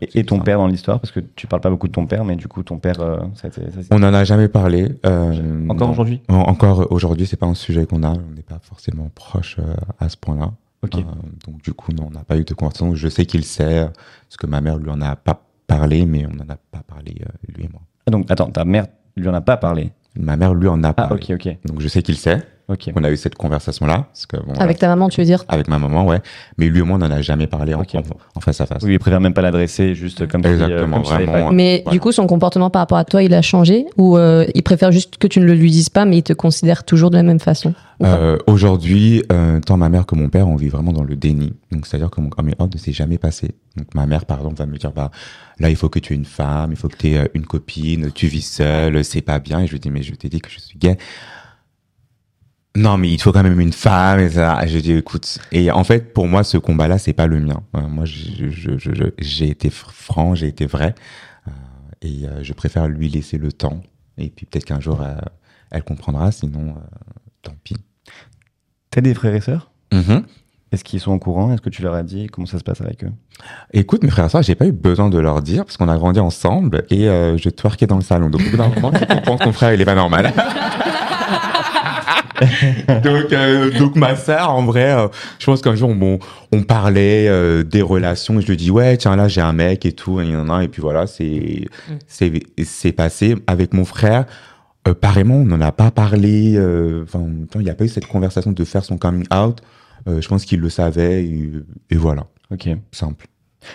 Et, et ton père dans l'histoire, parce que tu parles pas beaucoup de ton père, mais du coup, ton père, euh, ça, ça,
On n'en a jamais parlé. euh,
encore aujourd'hui?
En- Encore aujourd'hui, c'est pas un sujet qu'on a. On n'est pas forcément proche euh, à ce point-là. Euh, donc du coup, non, on n'a pas eu de conversation. Je sais qu'il sait, parce que ma mère lui en a pas parlé, mais on n'en a pas parlé euh, lui et moi.
Ah, donc, attends, ta mère lui en a pas parlé?
Ma mère lui en a
Ah,
parlé.
ok, ok.
Donc je sais qu'il sait.
Ok.
On a eu cette conversation-là. parce que, bon,
Avec ta maman, tu veux dire?
Avec ma maman, ouais. Mais lui et moi, on n'en a jamais parlé en, en- en face à face.
Oui, il préfère même pas l'adresser, juste comme si, euh,
Exactement,
comme
vraiment.
Mais
Voilà.
du coup, son comportement par rapport à toi, il a changé Ou euh, il préfère juste que tu ne le lui dises pas, mais il te considère toujours de la même façon
Euh, Aujourd'hui, euh, tant ma mère que mon père, on vit vraiment dans le déni. Donc, c'est-à-dire que mon coming out ne s'est jamais passé. Donc, ma mère, par exemple, va me dire, bah, là, il faut que tu aies une femme, il faut que tu aies une copine, tu vis seule, c'est pas bien. Et je lui dis, mais je t'ai dit que je suis gay. Non, mais il faut quand même une femme, et ça. Je dis, écoute. Et en fait, pour moi, ce combat-là, c'est pas le mien. Euh, moi, je- je- je- je- j'ai été fr- franc, j'ai été vrai. Euh, et euh, je préfère lui laisser le temps. Et puis, peut-être qu'un jour, euh, elle comprendra. Sinon, tant pis.
T'as des frères et sœurs?
Mhm.
Est-ce qu'ils sont au courant? Est-ce que tu leur as dit? Comment ça se passe avec eux?
Écoute, mes frères et sœurs, j'ai pas eu besoin de leur dire parce qu'on a grandi ensemble et je twerkais dans le salon. Donc, au bout d'un moment, tu comprends que ton frère, il est pas normal. <laughs> <laughs> donc, euh, donc, ma sœur, en vrai, euh, je pense qu'un jour, bon, on parlait euh, des relations et je lui dis, ouais, tiens, là, j'ai un mec et tout, et, puis voilà, c'est, c'est, c'est passé. Avec mon frère, euh, pareillement, on n'en a pas parlé. euh, Enfin, il n'y a pas eu cette conversation de faire son coming out. Euh, je pense qu'il le savait et, et voilà,
Ok.
simple.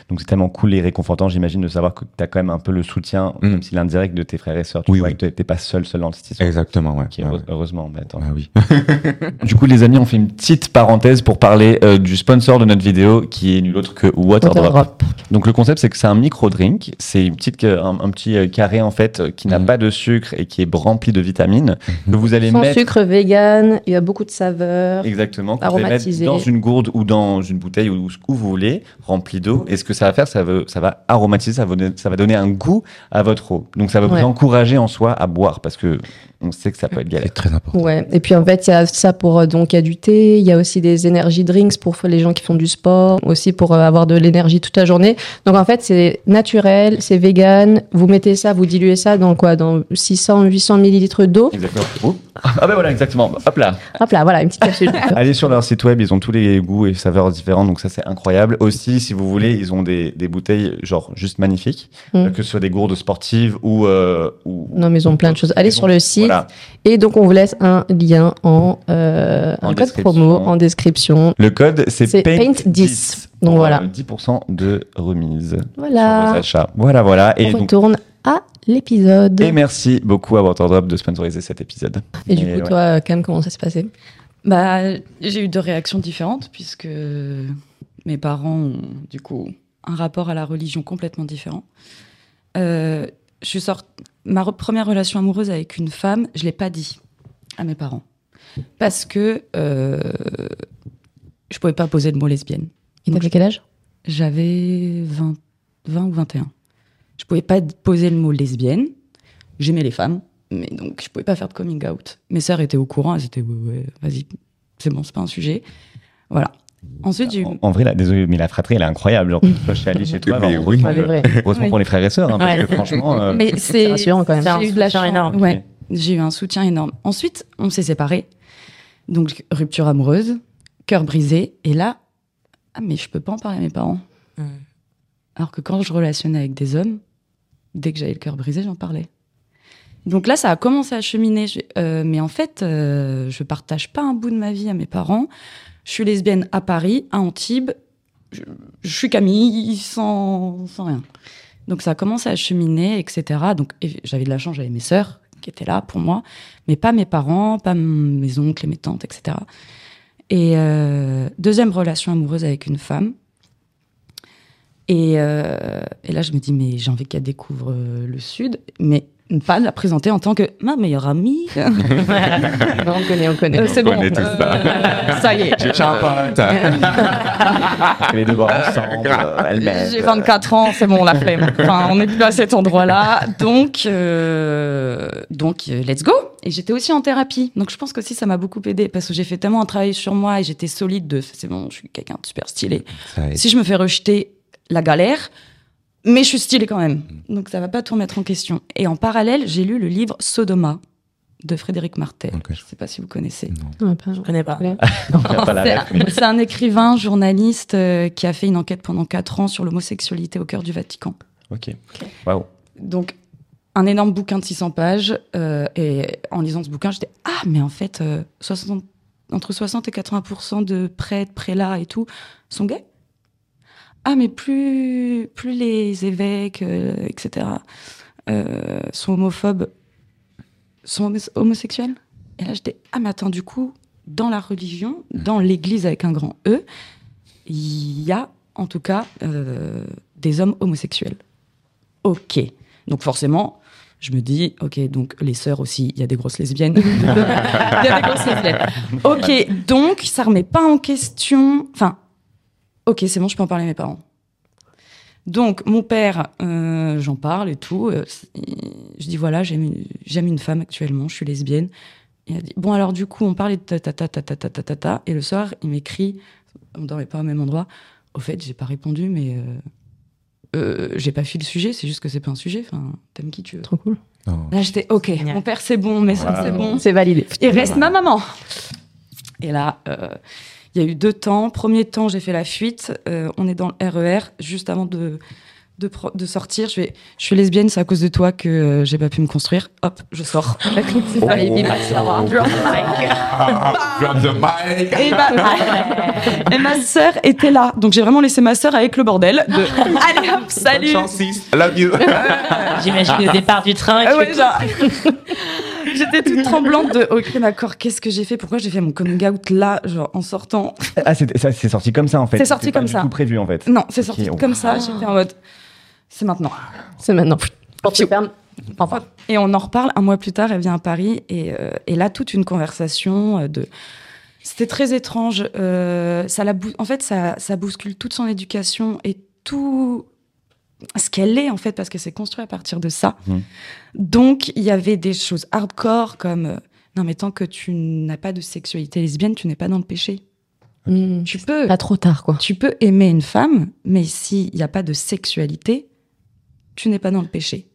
Donc c'est tellement cool et réconfortant, j'imagine, de savoir que tu as quand même un peu le soutien,
Mm.
même si l'indirect de tes frères et sœurs. Tu
Oui,
vois
oui.
que t'es pas seul, seul dans cette histoire.
Exactement, ouais.
Heureusement. mais attends.
Ah oui. <laughs>
Du coup, les amis, on fait une petite parenthèse pour parler euh, du sponsor de notre vidéo, qui est nul autre que Waterdrop.
Waterdrop.
Donc le concept, c'est que c'est un micro drink, c'est une petite, ca- un, un petit euh, carré en fait euh, qui n'a
Mhm.
pas de sucre et qui est rempli de vitamines que vous allez
Sans
mettre
sucre, vegan, il y a beaucoup de saveurs.
exactement, que vous allez mettre
Aromatisé.
dans une gourde ou dans une bouteille ou où vous voulez, rempli d'eau. Et ce que ça va faire, ça va, ça va aromatiser, ça va, donner, ça va donner un goût à votre eau. Donc ça va vous encourager en soi à boire parce que on sait que ça peut être galère.
C'est très important.
Ouais. Et puis en fait, il y a ça pour euh, donc il y a du thé, il y a aussi des energy drinks pour les gens qui font du sport, aussi pour euh, avoir de l'énergie toute la journée. Donc en fait, c'est naturel, c'est vegan. Vous mettez ça, vous diluez ça dans quoi? Dans 600, 800 millilitres d'eau.
Exactement. Oh. Ah ben voilà, exactement. Hop là.
Hop là, voilà, une petite capsule. <laughs>
Allez sur leur site web, ils ont tous les goûts et saveurs différents, donc ça c'est incroyable. Aussi, si vous voulez, ils ont des, des bouteilles genre juste magnifiques,
Mm.
que ce soit des gourdes sportives ou, euh, ou
Non, mais ils ont plein de choses. Allez sur le site.
Voilà.
Et donc, on vous laisse un lien en, euh,
En
un code
description.
promo en description.
Le code c'est
C'est
Paint,
Paint 10. Donc
pour,
voilà.
euh, 10% de remise sur vos
Voilà.
achats. Voilà, voilà. Et,
on
donc,
retourne à l'épisode.
et merci beaucoup à Waterdrop de sponsoriser cet épisode.
Et du coup,
ouais.
toi, Cam, comment ça s'est passé?
Bah, j'ai eu deux réactions différentes puisque mes parents ont du coup un rapport à la religion complètement différent. Euh, je suis sorti ma re- première relation amoureuse avec une femme, je l'ai pas dit à mes parents parce que euh, je pouvais pas poser le mot lesbienne.
Et
Donc,
t'avais quel âge?
J'avais 20, 20 ou 21. Je pouvais pas poser le mot lesbienne. J'aimais les femmes, mais donc je pouvais pas faire de coming out. Mes sœurs étaient au courant, elles étaient ouais, ouais, vas-y, c'est bon, c'est pas un sujet. Voilà. Ensuite, j'ai eu.
En, en vrai, là, désolé, mais la fratrie, elle est incroyable. Genre, je suis allé <laughs> chez toi.
Mais
alors,
oui.
Vrai.
Heureusement
Oui.
pour les frères et sœurs, hein, parce
Ouais.
que franchement. euh,
Mais
C'est rassurant quand même.
J'ai eu de la
soutien
chance.
énorme.
Ouais, j'ai eu un soutien énorme. Ensuite, on s'est séparés. Donc, rupture amoureuse, cœur brisé. Et là, ah, mais je peux pas en parler à mes parents.
Mm.
Alors que quand je relationnais avec des hommes, dès que j'avais le cœur brisé, j'en parlais. Donc là, ça a commencé à cheminer. Je- euh, mais en fait, euh, je partage pas un bout de ma vie à mes parents. Je suis lesbienne à Paris, à Antibes. Je, suis Camille sans, sans rien. Donc ça a commencé à cheminer, etc. Donc et j'avais de la chance, j'avais mes sœurs qui étaient là pour moi, mais pas mes parents, pas mes oncles et mes tantes, etc. Et euh, deuxième relation amoureuse avec une femme. Et, euh, et là, je me dis, mais j'ai envie qu'elle découvre euh, le Sud, mais ne pas la présenter en tant que ma meilleure amie.
Non, <laughs> on connaît, on connaît.
Euh, c'est bon.
connaît tout ça.
euh, ça y est.
J'ai un pote. <laughs>
les deux bras ensemble, euh.
J'ai 24 ans, c'est bon, la flemme. Enfin, on n'est plus à cet endroit-là. Donc, euh, donc euh, let's go. Et j'étais aussi en thérapie. Donc, je pense que aussi, ça m'a beaucoup aidé parce que j'ai fait tellement un travail sur moi et j'étais solide de c'est bon, je suis quelqu'un de super stylé. Si je me fais rejeter, la galère, mais je suis stylé quand même. Donc, ça va pas tout remettre en question. Et en parallèle, j'ai lu le livre Sodoma de Frédéric Martel. Je sais pas si vous connaissez.
Non,
Je connais pas. <laughs>
C'est- un écrivain, journaliste euh, qui a fait une enquête pendant 4 ans sur l'homosexualité au cœur du Vatican.
Ok. Waouh.
Donc, un énorme bouquin de 600 pages. euh, et en lisant ce bouquin, j'étais Ah, mais en fait, euh, 60 entre 60 et 80% de prêtres, prélats et tout sont gays. Ah, mais plus, plus les évêques, euh, etc., euh, sont homophobes, sont homo- homosexuels? Et là, j'étais Ah, mais attends, du coup, dans la religion, dans l'église avec un grand E, il y a en tout cas euh, des hommes homosexuels. Ok. Donc forcément, je me dis, ok, donc les sœurs aussi, il y a des grosses lesbiennes. <laughs> <laughs> il y a des grosses lesbiennes. Ok, donc ça remet pas en question. Enfin, ok, c'est bon, je peux en parler à mes parents. Donc mon père, euh, j'en parle et tout. euh, je dis voilà, j'aime une- femme actuellement, je suis lesbienne. Il a dit bon alors du coup on parlait de ta ta ta ta ta ta ta ta ta et le soir il m'écrit, on dormait pas au même endroit. Au fait j'ai pas répondu mais euh, euh, j'ai pas fui le sujet, c'est juste que c'est pas un sujet. Enfin t'aimes qui tu veux.
Trop cool.
Là j'étais ok, mon père c'est bon, mais ça c'est bon.
C'est validé.
Il reste ma maman. Et là, euh, il y a eu deux temps. Premier temps, j'ai fait la fuite. Euh, on est dans le RER, juste avant de, de, sortir. Je, vais, je suis lesbienne, c'est à cause de toi que euh, j'ai pas pu me construire. Hop, je sors. <laughs> C'est pas les. <laughs> Et ma, et ma sœur était là. Donc j'ai vraiment laissé ma sœur avec le bordel. De... <laughs> Allez hop, salut
I love you.
J'imagine le départ du train.
Ah ouais, genre- J'étais toute tremblante de ok d'accord qu'est-ce que j'ai fait? Pourquoi j'ai fait mon coming out là genre en sortant?
Ah, c'est ça, sorti comme ça en fait.
C'est sorti
C'était pas
comme
du
ça.
tout prévu en fait.
non c'est sorti
oh.
comme ça j'étais en mode c'est maintenant
C'est maintenant. Enfin,
Et on en reparle un mois plus tard, elle vient à Paris et, euh, et là toute une conversation euh, de. C'était très étrange. euh, ça la bou- en fait, ça, ça bouscule toute son éducation et tout ce qu'elle est en fait parce qu'elle s'est construite à partir de ça.
Mhm.
Donc il y avait des choses hardcore comme euh, non mais tant que tu n'as pas de sexualité lesbienne, tu n'es pas dans le péché.
hmm,
Tu peux
Pas trop tard, quoi.
tu peux aimer une femme, mais s'il n'y a pas de sexualité, tu n'es pas dans le péché.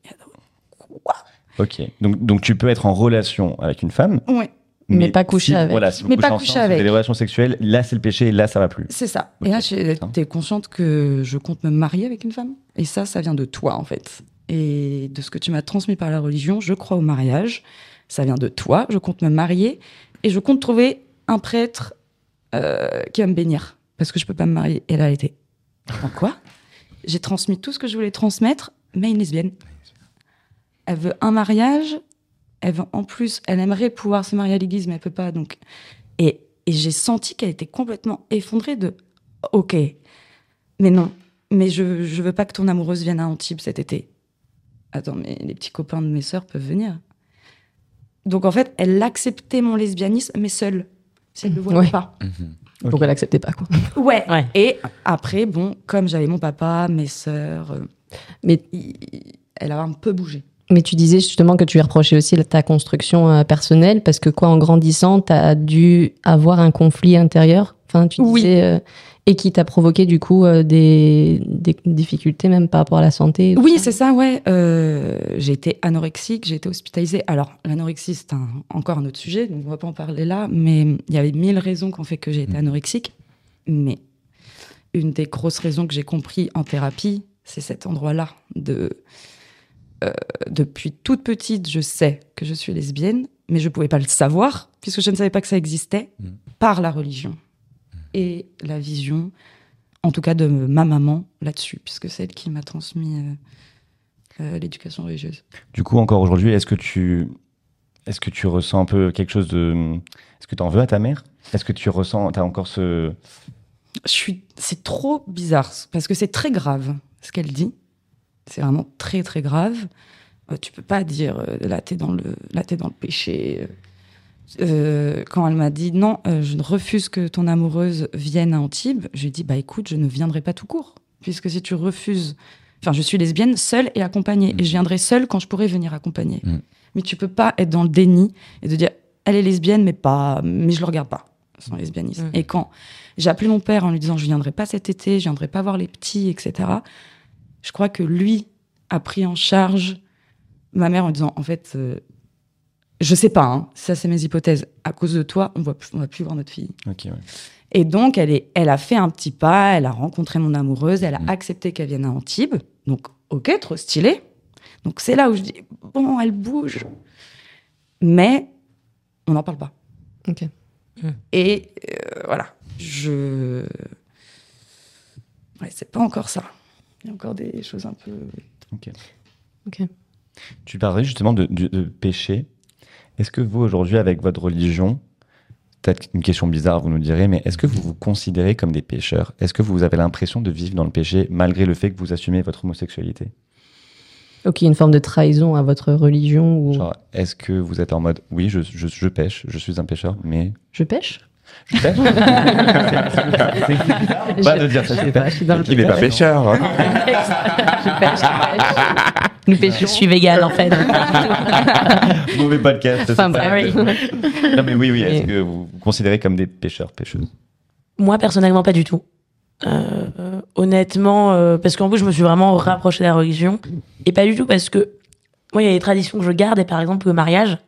Ok. Donc, donc tu peux être en relation avec une femme.
Ouais.
Mais pas coucher
si-
avec.
Voilà, si vous
Mais
couchez
pas
ensemble,
coucher avec.
des relations sexuelles, là c'est le péché et là ça va plus.
C'est ça. Et là,
putain.
t'es consciente que je compte me marier avec une femme Et ça, ça vient de toi, en fait. Et de ce que tu m'as transmis par la religion, je crois au mariage. Ça vient de toi. Je compte me marier. Et je compte trouver un prêtre euh, qui va me bénir. Parce que je peux pas me marier. Et là, elle était. En quoi? J'ai transmis tout ce que je voulais transmettre, mais une lesbienne. Elle veut un mariage. Elle veut, en plus, elle aimerait pouvoir se marier à l'église, mais elle peut pas. Donc, et, et j'ai senti qu'elle était complètement effondrée de Ok, mais non, mais je, je veux pas que ton amoureuse vienne à Antibes cet été. Attends, mais les petits copains de mes sœurs peuvent venir. Donc en fait, elle acceptait mon lesbianisme, mais seule. Si elle ne le voyait
Ouais.
pas.
Donc elle acceptait pas, quoi?
Ouais.
Ouais.
Et après, bon, comme j'avais mon papa, mes sœurs, euh,
Mais,
il- elle a un peu bougé.
Mais tu disais justement que tu lui reprochais aussi ta construction euh, personnelle parce que quoi, en grandissant, tu as dû avoir un conflit intérieur? Enfin, tu
Oui.
disais. euh, et qui t'a provoqué du coup euh, des, des difficultés même par rapport à la santé.
Oui,
ça?
c'est ça, ouais. Euh, j'ai été anorexique, j'ai été hospitalisée. Alors, l'anorexie, c'est un- encore un autre sujet, donc on va pas en parler là, mais il y avait mille raisons qui ont fait que j'ai été anorexique. Mais une des grosses raisons que j'ai compris en thérapie, c'est cet endroit-là. De, euh, depuis toute petite, je sais que je suis lesbienne, mais je pouvais pas le savoir, puisque je ne savais pas que ça existait, par la religion et la vision, en tout cas de ma maman là-dessus, puisque c'est elle qui m'a transmis euh, euh, l'éducation religieuse.
Du coup, encore aujourd'hui, est-ce que tu est-ce que tu ressens un peu quelque chose de est-ce que tu en veux à ta mère? Est-ce que tu ressens t'as encore ce
Je suis, c'est trop bizarre parce que c'est très grave ce qu'elle dit. C'est vraiment très très grave. Euh, tu peux pas dire euh, là t'es dans le là dans le péché. Euh, quand elle m'a dit non, euh, je refuse que ton amoureuse vienne à Antibes, je lui ai dit bah écoute, je ne viendrai pas tout court puisque si tu refuses, enfin je suis lesbienne seule et accompagnée et je viendrai seule quand je pourrai venir accompagner.
Mm.
Mais tu peux pas être dans le déni et de dire elle est lesbienne mais pas, mais je le regarde pas son lesbianisme.
Mm.
Et quand j'ai appelé mon père en lui disant je viendrai pas cet été, je viendrai pas voir les petits, etc. Je crois que lui a pris en charge ma mère en disant en fait, euh, je sais pas, hein, ça c'est mes hypothèses. À cause de toi, on va, on va plus voir notre fille.
Ouais.
Et donc elle est, elle a fait un petit pas, elle a rencontré mon amoureuse, elle a
Mm.
accepté qu'elle vienne à Antibes. Donc ok, trop stylé. Donc c'est là où je dis, bon, elle bouge, mais on n'en parle pas.
Ok.
Et euh, voilà, je... Ouais, c'est pas encore ça. Il y a encore des choses un peu...
Ok.
Ok.
Tu parlais justement de, de- de péché. Est-ce que vous, aujourd'hui, avec votre religion, peut-être une question bizarre, vous nous direz, mais est-ce que vous vous considérez comme des pécheurs? Est-ce que vous avez l'impression de vivre dans le péché malgré le fait que vous assumez votre homosexualité?
Ok, une forme de trahison à votre religion ou
Genre, est-ce que vous êtes en mode, oui, je, je, je pêche, je suis un pécheur, mais
je pêche?
Je pêche C'est Pas de dire ça,
Je sais
c'est
pas, je suis dans le
Il n'est pas pêcheur. hein.
Je pêche, je pêche. Nous
Je
pêchons.
suis végane en fait. <laughs>
Mauvais podcast.
Enfin, bref.
Non, mais oui, oui, est-ce que vous vous considérez comme des pêcheurs, pêcheuses?
Moi, personnellement, pas du tout. Euh, euh, honnêtement, euh, parce qu'en plus, je me suis vraiment rapproché de la religion. Et pas du tout parce que moi, il y a des traditions que je garde. Et par exemple, le mariage,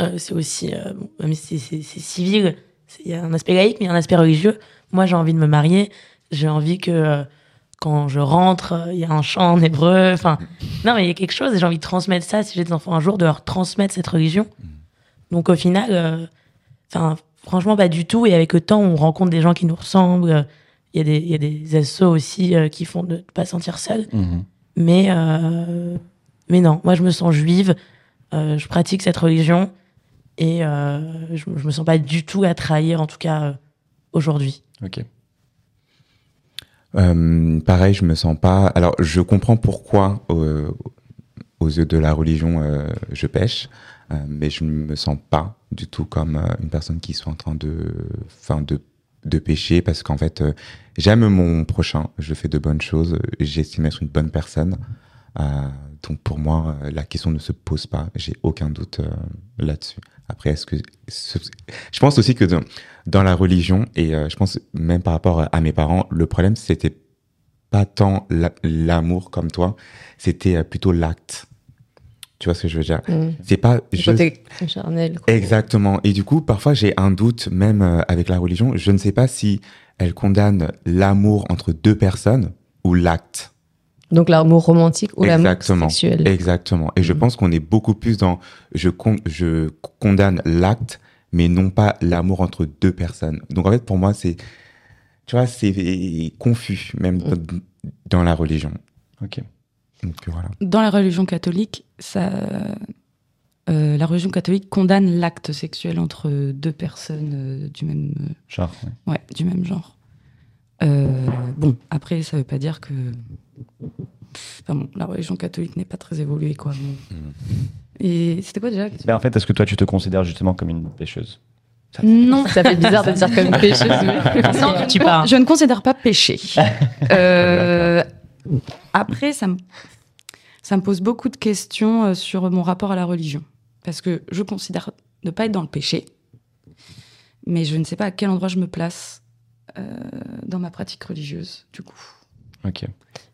euh, c'est aussi, euh, bon, même si c'est- civil, il y a un aspect laïque, mais il y a un aspect religieux. Moi, j'ai envie de me marier. J'ai envie que euh, quand je rentre, il y a un chant en hébreu. Enfin, non, mais il y a quelque chose et j'ai envie de transmettre ça. Si j'ai des enfants un jour, de leur transmettre cette religion. Donc au final, euh, enfin, franchement, pas du tout. Et avec le temps, on rencontre des gens qui nous ressemblent. Il y a des, il y a des SO aussi euh, qui font de ne pas se sentir seul. Mais, euh, mais non, moi, je me sens juive. je pratique cette religion. Et euh, je, je me sens pas du tout à trahir, en tout cas euh, aujourd'hui.
Ok.
Euh, pareil, je me sens pas. Alors, je comprends pourquoi, aux yeux de la religion, je pêche, mais je ne me sens pas du tout comme une personne qui soit en train de, enfin, de, de parce qu'en fait, j'aime mon prochain, je fais de bonnes choses, j'estime être une bonne personne. Donc, pour moi, la question ne se pose pas. J'ai aucun doute là-dessus. Après, est-ce que je pense aussi que dans, dans la religion et euh, je pense même par rapport à mes parents, le problème c'était pas tant la- l'amour comme toi, c'était euh, plutôt l'acte. Tu vois ce que je veux dire?
Mm.
C'est pas
Le
je-
côté charnel. quoi.
exactement. Et du coup, parfois j'ai un doute même euh, avec la religion. Je ne sais pas si elle condamne l'amour entre deux personnes ou l'acte.
Donc l'amour romantique ou l'amour sexuel.
Exactement. Et je
Mhm.
pense qu'on est beaucoup plus dans je, con- je condamne l'acte, mais non pas l'amour entre deux personnes. Donc en fait, pour moi, c'est, tu vois, c'est confus, même
Mhm.
dans, dans la religion.
Ok.
Donc voilà.
Dans la religion catholique, ça, euh, la religion catholique condamne l'acte sexuel entre deux personnes euh, du même,
Genre, ouais.
ouais, du même genre. Euh, bon, après, ça veut pas dire que. Enfin bon, la religion catholique n'est pas très évoluée, quoi. mais- Et c'était quoi déjà
Ben, en fait, est-ce que toi, tu te considères justement comme une pêcheuse?
Non,
Ça fait bizarre de dire comme une pêcheuse. <laughs> mais-
Non, je,
Tu
ne,
pars.
je ne considère pas péché. <laughs> Euh, après, ça me, ça me pose beaucoup de questions euh, sur mon rapport à la religion. Parce que je considère ne pas être dans le péché, mais je ne sais pas à quel endroit je me place euh, dans ma pratique religieuse, du coup.
Ok.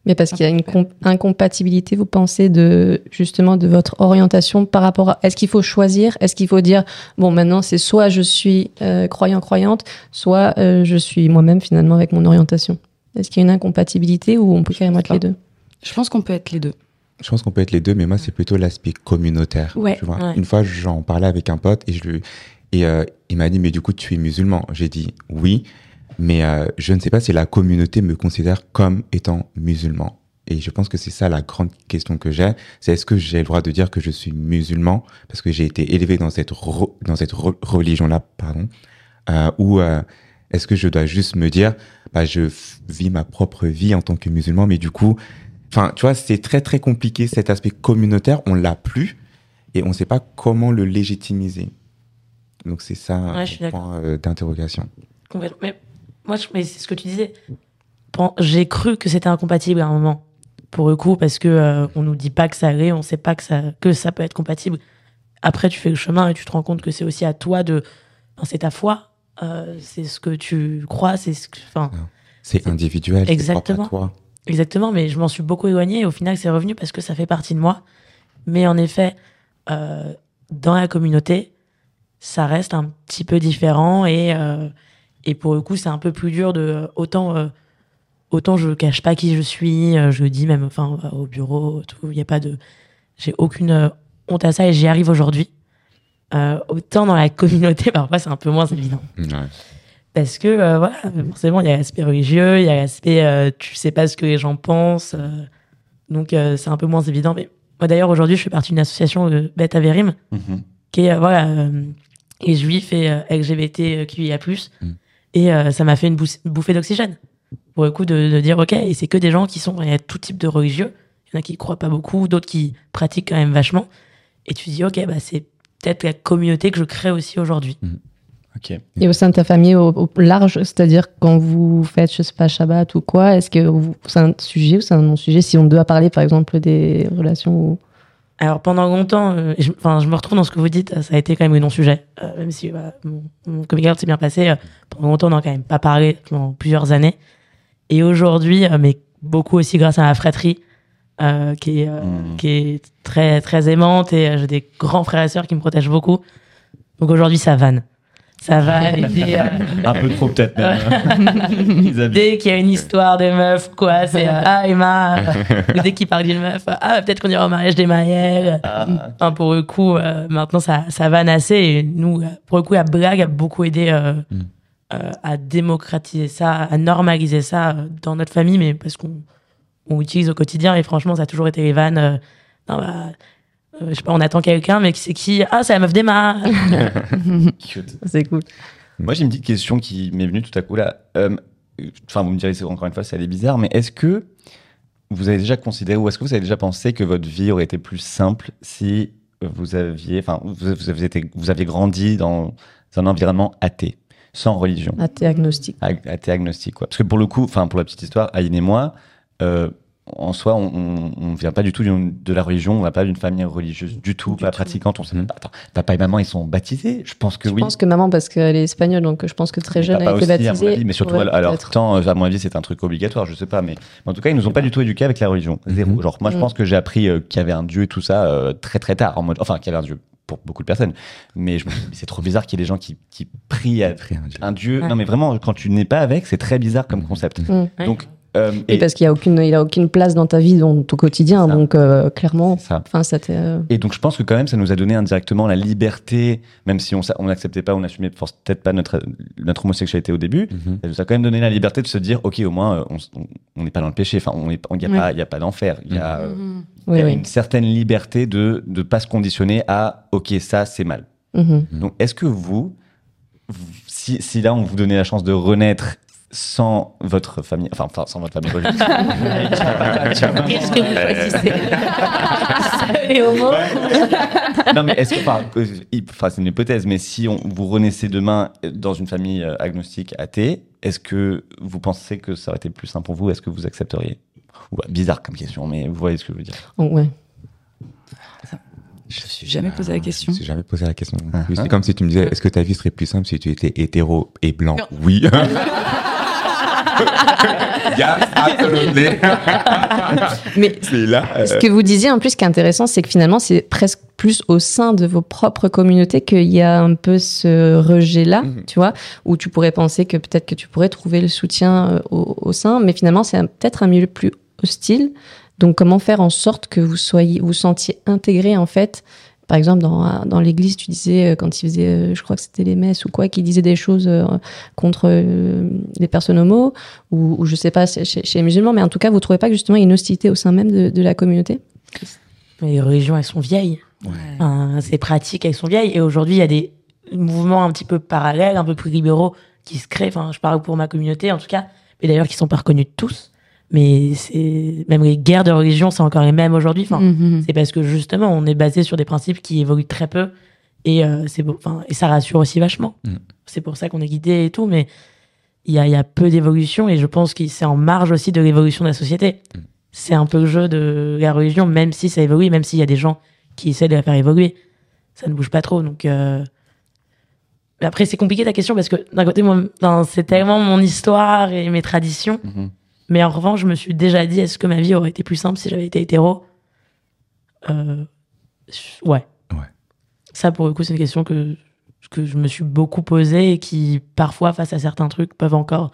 Mais parce qu'il y a une com- incompatibilité, vous pensez, de justement de votre orientation par rapport à. Est-ce qu'il faut choisir? Est-ce qu'il faut dire bon maintenant c'est soit je suis euh, croyant croyante, soit euh, je suis moi-même finalement avec mon orientation. Est-ce qu'il y a une incompatibilité ou on peut carrément être
pas.
les deux?
Je pense qu'on peut être les deux.
Je pense qu'on peut être les deux, mais moi, c'est plutôt l'aspect communautaire.
Ouais.
tu vois.
Ouais.
Une fois, j'en parlais avec un pote et je lui, et euh, il m'a dit, mais du coup, tu es musulman? J'ai dit oui, mais euh, je ne sais pas si la communauté me considère comme étant musulman. Et je pense que c'est ça la grande question que j'ai. C'est est-ce que j'ai le droit de dire que je suis musulman parce que j'ai été élevé dans cette dans cette re- religion-là, pardon, euh, ou euh, est-ce que je dois juste me dire, bah, je vis ma propre vie en tant que musulman, mais du coup, Enfin, tu vois, c'est très très compliqué cet aspect communautaire. On l'a plus et on ne sait pas comment le légitimiser. Donc c'est ça
Ouais, d'accord.
point d'interrogation.
Moi, je- mais c'est ce que tu disais. J'ai cru que c'était incompatible à un moment, pour le coup, parce que euh, on nous dit pas que ça allait, on sait pas que ça que ça peut être compatible. Après, tu fais le chemin et tu te rends compte que c'est aussi à toi de. enfin, c'est ta foi, euh, c'est ce que tu crois, c'est ce que. Enfin,
C'est individuel,
Exactement.
à toi.
Exactement, mais je m'en suis beaucoup éloignée et au final, c'est revenu parce que ça fait partie de moi. Mais en effet, euh, dans la communauté, ça reste un petit peu différent et, euh, et pour le coup, c'est un peu plus dur de autant euh, autant je cache pas qui je suis, euh, je le dis même enfin au bureau, tout, il y a pas de j'ai aucune euh, honte à ça et j'y arrive aujourd'hui. Euh, autant dans la <laughs> communauté, parfois c'est un peu moins évident.
Ouais.
Parce que euh, voilà, forcément, il y a l'aspect religieux, il y a l'aspect euh, tu sais pas ce que les gens pensent. euh, donc euh, c'est un peu moins évident. Mais moi d'ailleurs, aujourd'hui, je fais partie d'une association de Beth Averim,
Mhm.
qui est euh, voilà, euh, juifs et euh, LGBTQIA.
Mm.
Et euh, ça m'a fait une bouffée d'oxygène. Pour le coup, de, de dire, OK, et c'est que des gens qui sont. Il y a tout type de religieux. Il y en a qui croient pas beaucoup, d'autres qui pratiquent quand même vachement. Et tu dis, OK, bah, c'est peut-être la communauté que je crée aussi aujourd'hui.
Ok.
Et au sein de ta famille au, au large, c'est-à-dire quand vous faites, je sais pas, Shabbat ou quoi, est-ce que c'est un sujet ou c'est un non-sujet? Si on doit parler, par exemple, des relations ou...
Alors pendant longtemps, euh, je, enfin, je me retrouve dans ce que vous dites, ça a été quand même un non-sujet. Euh, même si bah, mon, mon coming s'est bien passé, euh, pendant longtemps on n'en a quand même pas parlé pendant plusieurs années. Et aujourd'hui, euh, mais beaucoup aussi grâce à ma fratrie, qui, est,
Mhm.
qui est très très aimante et j'ai des grands frères et sœurs qui me protègent beaucoup. Donc aujourd'hui ça vanne. Ça dès, <laughs> euh,
Un peu trop peut-être même. <laughs> Abusent.
Dès qu'il y a une histoire de meuf, quoi, c'est ah Emma, <laughs> ou dès qu'il parle d'une meuf, ah peut-être qu'on ira au mariage des Maël.
Ah.
Enfin, pour le coup, euh, maintenant ça, ça va assez et nous, euh, pour le coup, la blague a beaucoup aidé euh,
Mm.
euh, à démocratiser ça, à normaliser ça dans notre famille, mais parce qu'on on utilise au quotidien et franchement, ça a toujours été les vannes. euh, non, bah, je sais pas, on attend quelqu'un, mais qui c'est qui Ah, c'est la meuf d'Emma. <laughs>
Cute.
C'est cool.
Moi, j'ai une petite question qui m'est venue tout à coup là. Euh, Enfin, vous me direz c'est- encore une fois, ça allait bizarre, mais est-ce que vous avez déjà considéré ou est-ce que vous avez déjà pensé que votre vie aurait été plus simple si vous aviez, enfin, vous, vous aviez, été- vous aviez grandi dans un environnement athée, sans religion,
Athée agnostique.
ag- athée agnostique, quoi. Parce que pour le coup, enfin, pour la petite histoire, Aïn et moi, euh, en soi, on, on vient pas du tout de la religion, on va pas d'une famille religieuse du tout, pas pratiquante. On sait
Mhm.
pas. Attends, papa et maman, ils sont baptisés? Je pense que
Je
oui.
pense que maman, parce qu'elle est espagnole, donc je pense que très jeune, elle a été
aussi, à mon
baptisée.
avis, mais surtout
Ouais,
à mon avis, c'est un truc obligatoire, je sais pas, mais en tout cas, ils nous ont pas du tout éduqués avec la religion, zéro.
Mhm.
Genre, moi, je
Mhm.
pense que j'ai appris euh, qu'il y avait un dieu et tout ça euh, très très tard, en mode, enfin, qu'il y avait un dieu pour beaucoup de personnes, mais je c'est trop bizarre qu'il y ait des gens qui, qui prient à
un dieu.
un dieu.
Ouais.
Non, mais vraiment, quand tu n'es pas avec, c'est très bizarre comme concept.
Mm.
Donc, euh,
Et
et,
parce qu'il a, aucune, il a aucune place dans ta vie, dans ton quotidien, donc euh, clairement,
ça.
euh,
Et donc, je pense que quand même, ça nous a donné indirectement la liberté, même si on n'acceptait pas, on n'assumait peut-être pas notre, notre homosexualité au début,
Mhm.
Ça nous a quand même donné la liberté de se dire, ok, au moins, on n'est pas dans le péché. Enfin, on n'est pas- il n'y a,
Ouais.
pas- il y a pas d'enfer. Il y a, euh, il
oui,
y a
oui.
une certaine liberté de ne pas se conditionner à, ok, ça, c'est mal.
Mhm.
Donc, est-ce que vous, vous- si, si là, on vous donnait la chance de renaître sans votre famille, enfin, enfin, sans votre famille religieuse. <laughs>
Qu'est-ce que vous choisissez <laughs> Les homos
non, mais est-ce que, enfin, euh, enfin, c'est une hypothèse, mais si on, vous renaissez demain dans une famille euh, agnostique athée, est-ce que vous pensez que ça aurait été plus simple pour vous? Est-ce que vous accepteriez? Ouais, Bizarre comme question, mais vous voyez ce que je veux dire.
Oh, ouais.
Je me suis jamais posé la question.
Je me suis jamais posé la question. plus.
Ah.
C'est comme si tu me disais, est-ce que ta vie serait plus simple si tu étais hétéro et blanc? Oui. <laughs> <laughs> absolutely. <laughs>
Mais
là. euh,
ce que vous disiez en plus, ce qui est intéressant, c'est que finalement, c'est presque plus au sein de vos propres communautés qu'il y a un peu ce rejet-là,
Mhm.
tu vois, où tu pourrais penser que peut-être que tu pourrais trouver le soutien euh, au, au sein, mais finalement, c'est peut-être un milieu plus hostile. Donc, comment faire en sorte que vous soyez, vous sentiez intégré en fait par exemple, dans, dans l'église, tu disais, euh, quand ils faisaient, euh, je crois que c'était les messes ou quoi, qui disaient des choses euh, contre les personnes homo, ou, ou je sais pas, chez, chez les musulmans, mais en tout cas, vous trouvez pas que justement il y a une hostilité au sein même de, de la communauté?
Les religions, elles sont vieilles. Enfin, ces pratiques, elles sont vieilles. Et aujourd'hui, il y a des mouvements un petit peu parallèles, un peu plus libéraux qui se créent. Enfin, je parle pour ma communauté, en tout cas. Mais d'ailleurs, qui sont pas reconnus de tous. Mais c'est, même les guerres de religion, c'est encore les mêmes aujourd'hui. Enfin,
Mhm.
c'est parce que justement, on est basé sur des principes qui évoluent très peu. Et, euh, c'est enfin, et ça rassure aussi vachement.
Mm.
C'est pour ça qu'on est guidé et tout. Mais il y a, il y a peu d'évolution. Et je pense que c'est en marge aussi de l'évolution de la société. C'est un peu le jeu de la religion, même si ça évolue, même s'il y a des gens qui essaient de la faire évoluer. Ça ne bouge pas trop. Donc, euh, mais après, c'est compliqué ta question parce que d'un côté, c'est tellement mon histoire et mes traditions.
Mhm.
Mais en revanche, je me suis déjà dit, est-ce que ma vie aurait été plus simple si j'avais été hétéro? Euh, Ouais.
Ouais.
Ça, pour le coup, c'est une question que, que je me suis beaucoup posée et qui, parfois, face à certains trucs, peuvent encore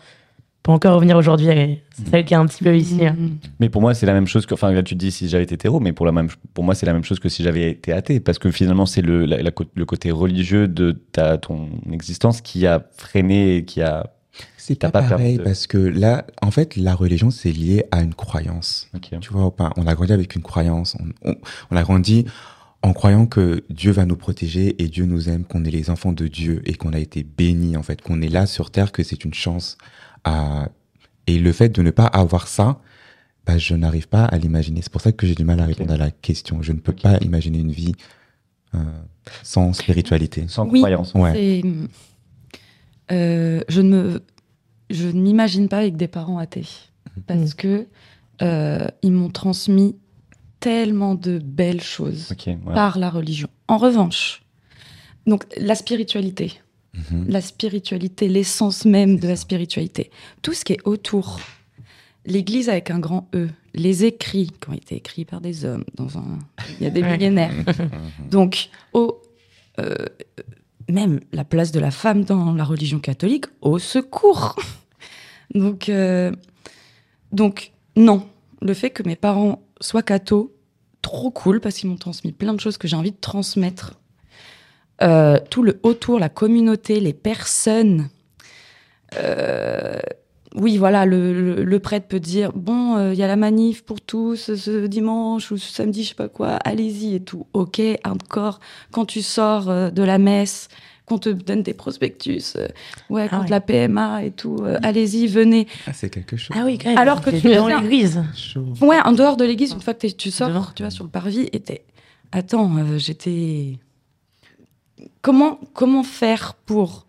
peut encore revenir aujourd'hui. C'est celle qui est un petit peu ici. hein.
Mhm.
Mais pour moi, c'est la même chose que. Enfin, là, tu te dis si j'avais été hétéro, mais pour, la même, pour moi, c'est la même chose que si j'avais été athée. Parce que finalement, c'est le, la- la cô- le côté religieux de ta, ton existence qui a freiné et qui a.
C'est pas, pareil
de-
parce que là, en fait, la religion, c'est lié à une croyance. Tu vois, ou pas? On a grandi avec une croyance. On, on- on a grandi en croyant que Dieu va nous protéger et Dieu nous aime, qu'on est les enfants de Dieu et qu'on a été bénis, en fait, qu'on est là sur terre, que c'est une chance. À... Et le fait de ne pas avoir ça, bah, je n'arrive pas à l'imaginer. C'est pour ça que j'ai du mal à répondre à la question. Je ne peux pas imaginer une vie euh, sans spiritualité.
Sans
Oui.
croyance.
Ouais.
Euh, je ne me, je ne m'imagine pas avec des parents athées parce que euh, ils m'ont transmis tellement de belles choses
ouais.
par la religion. En revanche, donc la spiritualité,
Mhm.
la spiritualité, l'essence même de la spiritualité, tout ce qui est autour, l'Église avec un grand E, les écrits qui ont été écrits par des hommes dans un, il y a des millénaires. <laughs> Donc, au, euh, même la place de la femme dans la religion catholique, au secours. <laughs> donc, euh, donc, non. Le fait que mes parents soient cathos, trop cool parce qu'ils m'ont transmis plein de choses que j'ai envie de transmettre. Euh, tout le autour, la communauté, les personnes. Euh, oui, voilà, le, le- le prêtre peut dire bon, euh, il y a la manif pour tous ce dimanche ou ce samedi, je sais pas quoi, allez-y et tout. Ok, hardcore. Quand tu sors euh, de la messe, qu'on te donne des prospectus, euh, ouais,
Ah
contre
ouais.
la PMA et tout, euh, allez-y, venez.
Ah, c'est quelque chose.
Ah oui, quand même.
Alors que tu
dans
viens-
l'église.
Ouais, en dehors de l'église, une fois que tu sors,
Devant.
tu vas sur le parvis et t'es. Attends, euh, j'étais. Comment, comment faire pour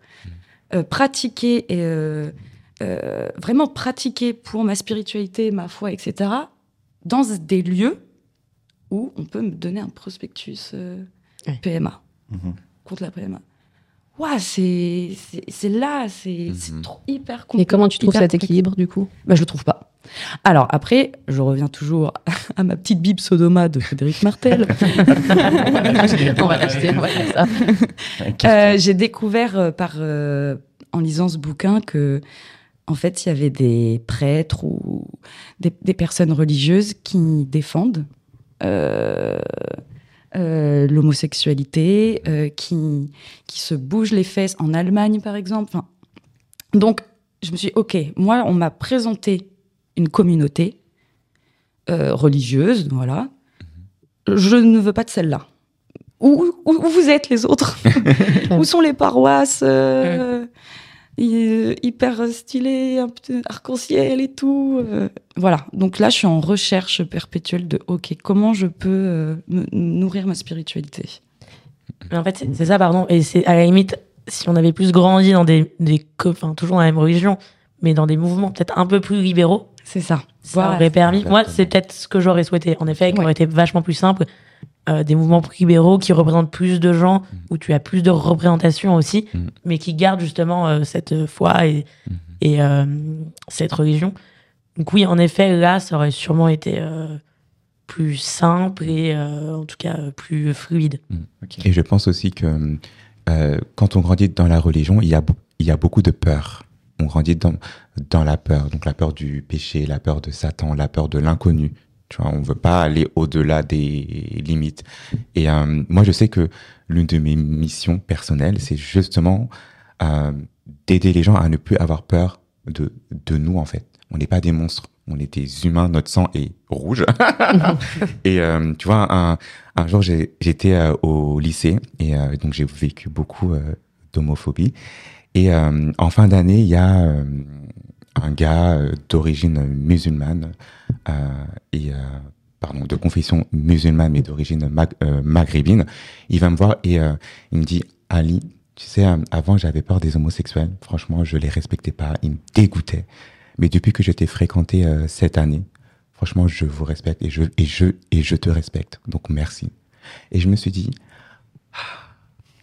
euh, pratiquer et euh, vraiment pratiquer pour ma spiritualité, ma foi, etc., dans des lieux où on peut me donner un prospectus euh. PMA,
Mhm.
contre la PMA. Ouah, c'est là, c'est c'est trop hyper
Et
compliqué.
comment tu trouves cet équilibre du coup?
Bah, je le trouve pas. Alors après, je reviens toujours à ma petite Bible Sodoma de Frédéric Martel. <laughs>
On va l'acheter, on va faire ça.
Euh, J'ai découvert euh, par euh, en lisant ce bouquin que en fait il y avait des prêtres ou des, des personnes religieuses qui défendent euh, euh, l'homosexualité, euh, qui qui se bougent les fesses en Allemagne par exemple. Enfin, donc je me suis dit, ok, moi on m'a présenté une communauté religieuse, voilà. Je ne veux pas de celle-là. Où, où, où vous êtes les autres? <laughs> Où sont les paroisses hyper stylées, un peu arc-en-ciel et tout euh, Voilà. Donc là, je suis en recherche perpétuelle de OK, comment je peux euh, nourrir ma spiritualité?
Mais en fait, c'est- ça, pardon. Et c'est à la limite, si on avait plus grandi dans des, des enfin, toujours dans la même religion, mais dans des mouvements peut-être un peu plus libéraux,
C'est ça.
ça
Voilà.
aurait permis. Moi, c'est peut-être ce que j'aurais souhaité. En effet, qui
Ouais.
aurait été vachement plus simple. Euh, des mouvements libéraux qui représentent plus de gens, où tu as plus de représentation aussi,
Mm.
mais qui gardent justement euh, cette foi et, et euh, cette religion. Donc oui, en effet, là, ça aurait sûrement été euh, plus simple et euh, en tout cas plus fluide.
Et je pense aussi que euh, quand on grandit dans la religion, il y a, il y a beaucoup de peur. On grandit dans, dans la peur, donc la peur du péché, la peur de Satan, la peur de l'inconnu. Tu vois, on veut pas aller au-delà des limites. Et euh, moi, je sais que l'une de mes missions personnelles, c'est justement euh, d'aider les gens à ne plus avoir peur de, de nous, en fait. On n'est pas des monstres, on est des humains, notre sang est rouge. <laughs> et euh, tu vois, un, un jour, j'étais euh, au lycée et euh, donc j'ai vécu beaucoup euh, d'homophobie. Et euh, en fin d'année, il y a euh, un gars euh, d'origine musulmane euh, et euh, pardon de confession musulmane mais d'origine mag- maghrébine. Il va me voir et il me dit Ali, tu sais, avant j'avais peur des homosexuels. Franchement, je les respectais pas, ils me dégoûtaient. Mais depuis que je t'ai fréquenté cette année, franchement, je vous respecte et je et je et je te respecte. Donc merci. Et je me suis dit,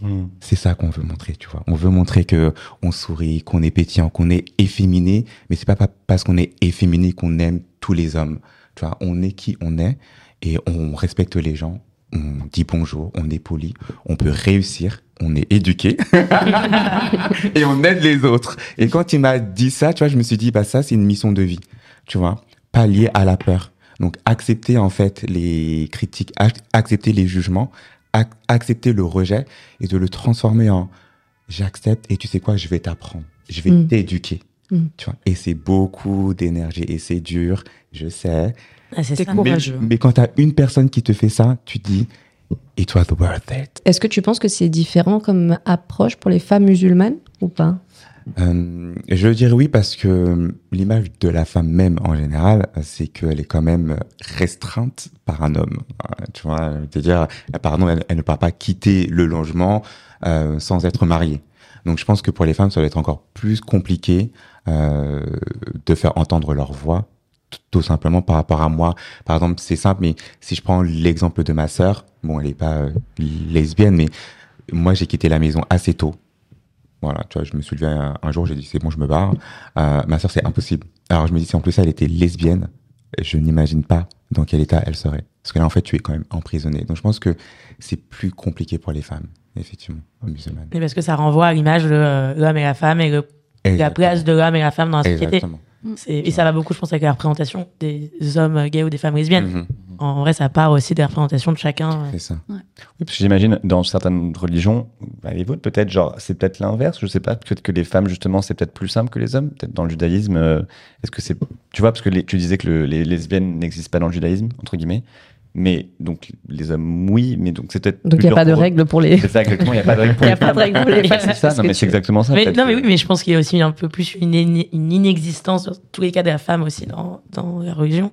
Mm.
c'est ça qu'on veut montrer, tu vois. On veut montrer que on sourit, qu'on est pétillant, qu'on est efféminé, mais c'est pas pa- parce qu'on est efféminé qu'on aime tous les hommes. Tu vois, on est qui on est et on respecte les gens. on dit bonjour, on est poli, on peut réussir, on est éduqué <laughs> et on aide les autres. Et quand il m'a dit ça, tu vois, je me suis dit, bah ça, c'est une mission de vie, tu vois, pas liée à la peur. Donc, accepter en fait les critiques, ac- accepter les jugements, ac- accepter le rejet et de le transformer en j'accepte et tu sais quoi, je vais t'apprendre, je vais
Mm.
t'éduquer.
Mm.
Tu vois, et c'est beaucoup d'énergie et c'est dur, je sais.
Ah, c'est ça.
Mais,
courageux.
mais quand tu as une personne qui te fait ça, tu te dis it was worth it.
Est-ce que tu penses que c'est différent comme approche pour les femmes musulmanes ou pas?
Euh, je dire oui parce que l'image de la femme même en général, c'est qu'elle est quand même restreinte par un homme. Euh, Tu vois, c'est-à-dire, pardon, elle, ne peut pas quitter le logement euh, sans être mariée. Donc je pense que pour les femmes, ça va être encore plus compliqué euh, de faire entendre leur voix, tout simplement par rapport à moi. Par exemple, c'est simple, mais si je prends l'exemple de ma sœur, bon, elle n'est pas euh, lesbienne, mais moi j'ai quitté la maison assez tôt. Voilà, tu vois, je me suis levé un, un jour, j'ai dit c'est bon, je me barre. Euh, ma sœur, c'est impossible. Alors je me dis si en plus elle était lesbienne, je n'imagine pas dans quel état elle serait. Parce que là, en fait, tu es quand même emprisonné. Donc je pense que c'est plus compliqué pour les femmes, effectivement, musulmanes.
Mais parce que ça renvoie à l'image de euh, l'homme et la femme et le- la place de l'homme et la femme dans la société.
Exactement.
C'est- Et ça va beaucoup, je pense, avec la représentation des hommes gays ou des femmes lesbiennes.
Mhm,
En vrai, ça part aussi des représentations de chacun.
c'est ça.
Oui, parce que j'imagine dans certaines religions, bah, les vôtres peut-être, genre c'est peut-être l'inverse, je sais pas, peut-être que les femmes justement c'est peut-être plus simple que les hommes, peut-être dans le judaïsme. euh, Est-ce que c'est, tu vois, parce que les- tu disais que le- les lesbiennes n'existent pas dans le judaïsme entre guillemets, mais donc les hommes oui, mais donc c'est peut-être.
Donc il n'y a pas de règles pour les.
C'est ça exactement, il n'y a pas de règle pour
Il y a
les
pas de
femmes.
règle pour les <laughs> femmes,
C'est ça, non mais c'est exactement ça.
Mais, non, mais oui, mais je pense qu'il y a aussi un peu plus une, in- une inexistence dans tous les cas de la femme aussi dans, dans la religion.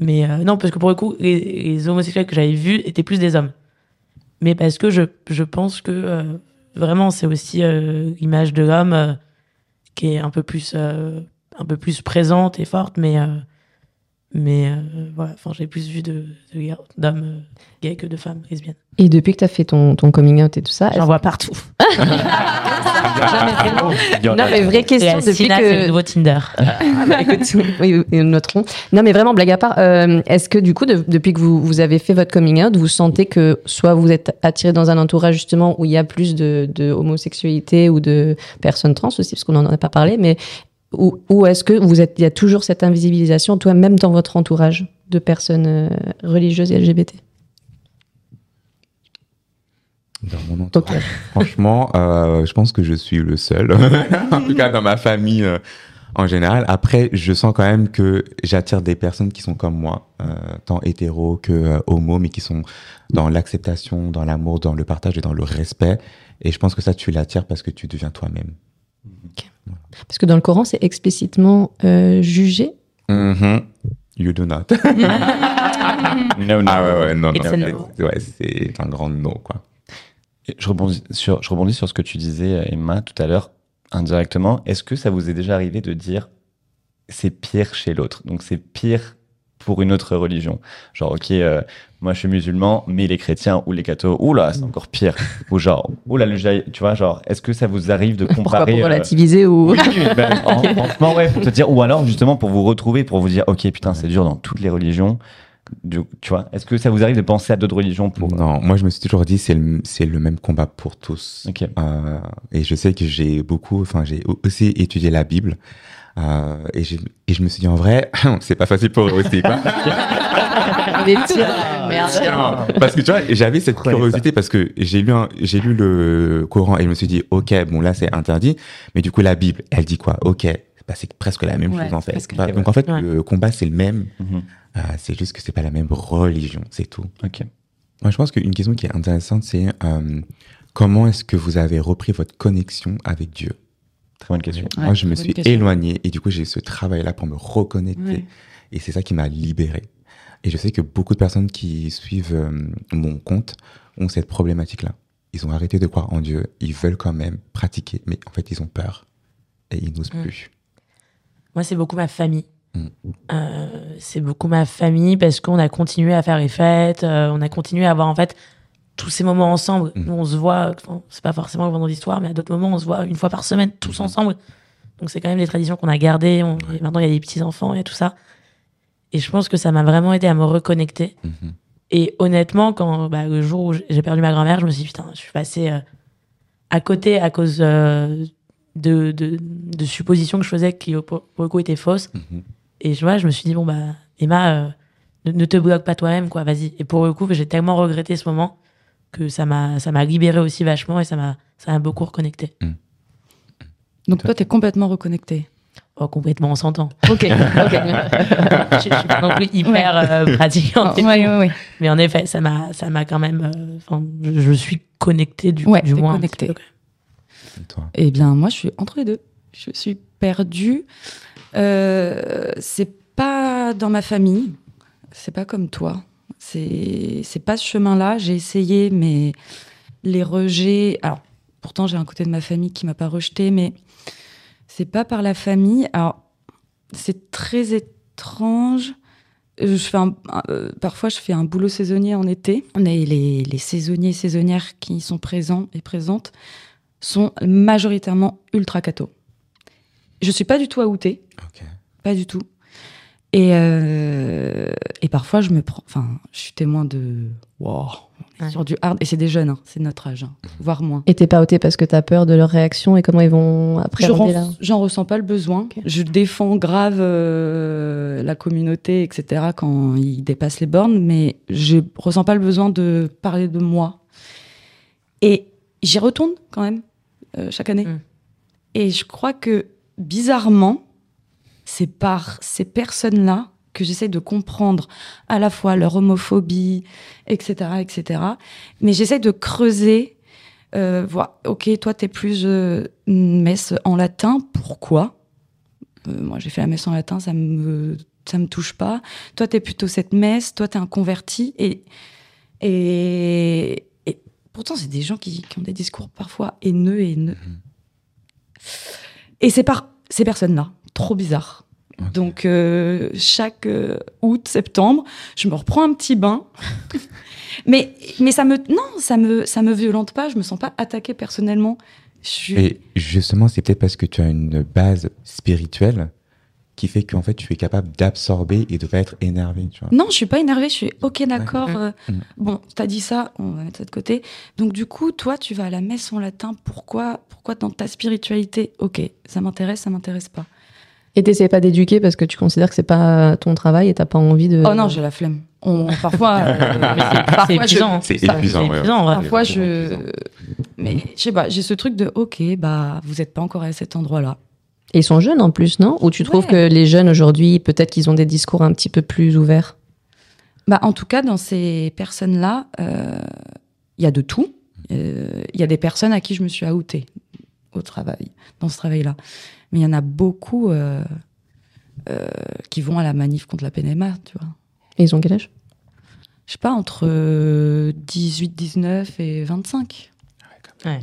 Mais euh, non, parce que pour le coup, les, les homosexuels que j'avais vus étaient plus des hommes. Mais parce que je, je pense que euh, vraiment, c'est aussi euh, l'image de l'homme euh, qui est un peu plus, euh, un peu plus présente et forte. Mais, euh, mais euh, voilà, enfin, j'ai plus vu de, de- d'hommes euh, gays que de femmes lesbiennes.
Et depuis que tu as fait ton, ton coming out et tout ça,
J'en vois partout. <laughs>
Non, mais vraie question, depuis
Sina, c'est le
que.
nouveau Tinder.
Ah bah, <laughs> oui, noterons. Non, mais vraiment, blague à part, euh, est-ce que du coup, de- depuis que vous, vous avez fait votre coming out, vous sentez que soit vous êtes attiré dans un entourage justement où il y a plus de, de homosexualité ou de personnes trans aussi, parce qu'on n'en a pas parlé, mais ou, ou est-ce que vous êtes, il y a toujours cette invisibilisation, toi, même dans votre entourage de personnes euh, religieuses et LGBT
Dans mon entourage. Franchement, euh, je pense que je suis le seul. <laughs> en tout cas, dans ma famille euh, en général. Après, je sens quand même que j'attire des personnes qui sont comme moi, euh, tant hétéro que homo, mais qui sont dans l'acceptation, dans l'amour, dans le partage et dans le respect. Et je pense que ça, tu l'attires parce que tu deviens toi-même.
Parce que dans le Coran, c'est explicitement euh, jugé.
Mhm. You do not. <laughs> <laughs>
No, no.
ah ouais, ouais, non, non. C'est-
no.
Ouais, c'est un grand no, quoi.
Et Je rebondis, sur, je rebondis sur ce que tu disais, euh, Emma, tout à l'heure, indirectement. Est-ce que ça vous est déjà arrivé de dire c'est pire chez l'autre? Donc c'est pire pour une autre religion. Genre, ok, euh, moi je suis musulman, mais les chrétiens ou les cathos, oula, c'est encore pire. ou genre, oula, le judaï- tu vois, genre, est-ce que ça vous arrive de
Pourquoi
comparer
pour
euh,
relativiser ou
oui, ben, <laughs> en- franchement, ouais, pour te dire, ou alors justement pour vous retrouver, pour vous dire, ok, putain, c'est dur dans toutes les religions. Du- tu vois, est-ce que ça vous arrive de penser à d'autres religions pour
Non, moi je me suis toujours dit c'est le, c'est le même combat pour tous. Euh, et je sais que j'ai beaucoup, enfin j'ai aussi étudié la Bible. Euh, et, je me suis dit en vrai, <laughs> c'est pas facile pour eux aussi. Quoi. <laughs>
Mais tiens, merde.
Tiens, parce que tu vois, j'avais cette curiosité parce que j'ai lu, j'ai lu le Coran et je me suis dit ok, bon là c'est interdit, mais du coup la Bible, elle dit quoi? Ok, bah, c'est presque la même
Ouais,
chose en fait.
presque.
Bah, donc en fait
Ouais.
le combat c'est le même,
Mhm.
Euh, c'est juste que c'est pas la même religion, c'est tout.
Ok.
Moi, je pense qu'une question qui est intéressante, c'est euh, comment est-ce que vous avez repris votre connexion avec Dieu?
Très bonne question.
Moi, je me suis
question.
éloigné et du coup, j'ai eu ce travail-là pour me reconnecter.
Ouais.
Et c'est ça qui m'a libéré. Et je sais que beaucoup de personnes qui suivent euh, mon compte ont cette problématique-là. Ils ont arrêté de croire en Dieu, ils veulent quand même pratiquer, mais en fait, ils ont peur et ils n'osent
Mm.
plus.
Moi, c'est beaucoup ma famille.
Mm.
Euh, c'est beaucoup ma famille parce qu'on a continué à faire les fêtes, euh, on a continué à avoir en fait tous ces moments ensemble.
Mm.
Nous, on se voit, c'est pas forcément le vendredi soir, mais à d'autres moments, on se voit une fois par semaine, tous
Mhm.
ensemble. Donc, c'est quand même des traditions qu'on a gardées. On- maintenant, il y a des petits-enfants, il y a tout ça. Et je pense que ça m'a vraiment aidé à me reconnecter.
Mhm.
Et honnêtement, quand bah, le jour où j'ai perdu ma grand-mère, je me suis dit, putain, je suis passée euh, à côté à cause euh, de, de, de suppositions que je faisais qui, pour le coup, étaient fausses.
Mhm.
Et je, vois, je me suis dit, bon, bah, Emma, euh, ne, ne te bloque pas toi-même, quoi, vas-y. Et pour le coup, j'ai tellement regretté ce moment que ça m'a ça m'a libéré aussi vachement et ça m'a ça m'a beaucoup reconnecté.
Donc toi, t'es complètement reconnecté.
Oh, complètement, on s'entend. <laughs>
Ok, ok. <laughs>
je, je suis pas non plus hyper euh, pratiquante.
ouais,
tout.
ouais, ouais.
Mais en effet, ça m'a, ça m'a quand même. euh, je, je suis connectée du,
Ouais,
du
t'es
moins.
connectée.
Et toi?
Eh bien, moi, je suis entre les deux. Je suis perdue. Euh, c'est pas dans ma famille. C'est pas comme toi. C'est pas ce chemin-là. J'ai essayé, mais les rejets. Alors, pourtant, j'ai un côté de ma famille qui m'a pas rejeté, mais c'est pas par la famille. Alors, c'est très étrange. Je fais un- euh, parfois, je fais un boulot saisonnier en été. A les, les saisonniers et saisonnières qui sont présents et présentes sont majoritairement ultra cathos. Je suis pas du tout outée,
Ok.
pas du tout. Et, euh, et parfois, je me prends. Enfin, je suis témoin de. Wow, on est
Ouais.
sur du hard. Et c'est des jeunes, hein, c'est notre âge, hein, voire moins.
Et t'es pas ôté parce que t'as peur de leur réaction et comment ils vont
Je
appréhender
ren-
là
J'en ressens pas le besoin. Je défends grave euh, la communauté, etc., quand ils dépassent les bornes, mais je ressens pas le besoin de parler de moi. Et j'y retourne quand même, euh, chaque année.
Mm.
Et je crois que, bizarrement, c'est par ces personnes-là que j'essaie de comprendre à la fois leur homophobie, etc., etc. Mais j'essaie de creuser euh, voir, ok, toi, t'es plus euh, messe en latin, pourquoi? Euh, Moi, j'ai fait la messe en latin, ça me, ça me touche pas. Toi, t'es plutôt cette messe, toi, t'es un converti. Et, et, et pourtant, c'est des gens qui, qui ont des discours parfois haineux et haineux. Et c'est par ces personnes-là, trop bizarre. Donc, euh, chaque euh, août, septembre, je me reprends un petit bain. <laughs> mais, mais ça me, non, ça me, ça me violente pas. Je me sens pas attaquée personnellement. Je
Et justement, c'est peut-être parce que tu as une base spirituelle qui fait qu'en fait, tu es capable d'absorber et de pas être énervé, tu vois.
non, je suis pas énervée. Je suis ok, d'accord. euh,
Mm.
Bon, t'as dit ça, on va mettre ça de côté. Donc, du coup, toi, tu vas à la messe en latin. Pourquoi, pourquoi dans ta spiritualité Ok, ça m'intéresse, ça m'intéresse pas.
Et t'essayes pas d'éduquer parce que tu considères que c'est pas ton travail et t'as pas envie de.
Oh non, j'ai la flemme. On, parfois, <laughs> euh,
C'est épuisant. hein.
C'est épuisant,
c'est
ouais.
épuisant, ouais.
Parfois, je. Mais je sais pas, j'ai ce truc de ok, bah, vous êtes pas encore à cet endroit-là.
Et ils sont jeunes en plus, non? Ou tu trouves
Ouais.
que les jeunes aujourd'hui, peut-être qu'ils ont des discours un petit peu plus ouverts?
Bah, en tout cas, dans ces personnes-là, euh, il y a de tout. Euh, Il y a des personnes à qui je me suis outée au travail, dans ce travail-là. Mais il y en a beaucoup euh, euh, qui vont à la manif contre la PNMA, tu vois.
Et ils ont quel âge?
Je sais pas, entre euh, 18, 19 et 25.
Ouais.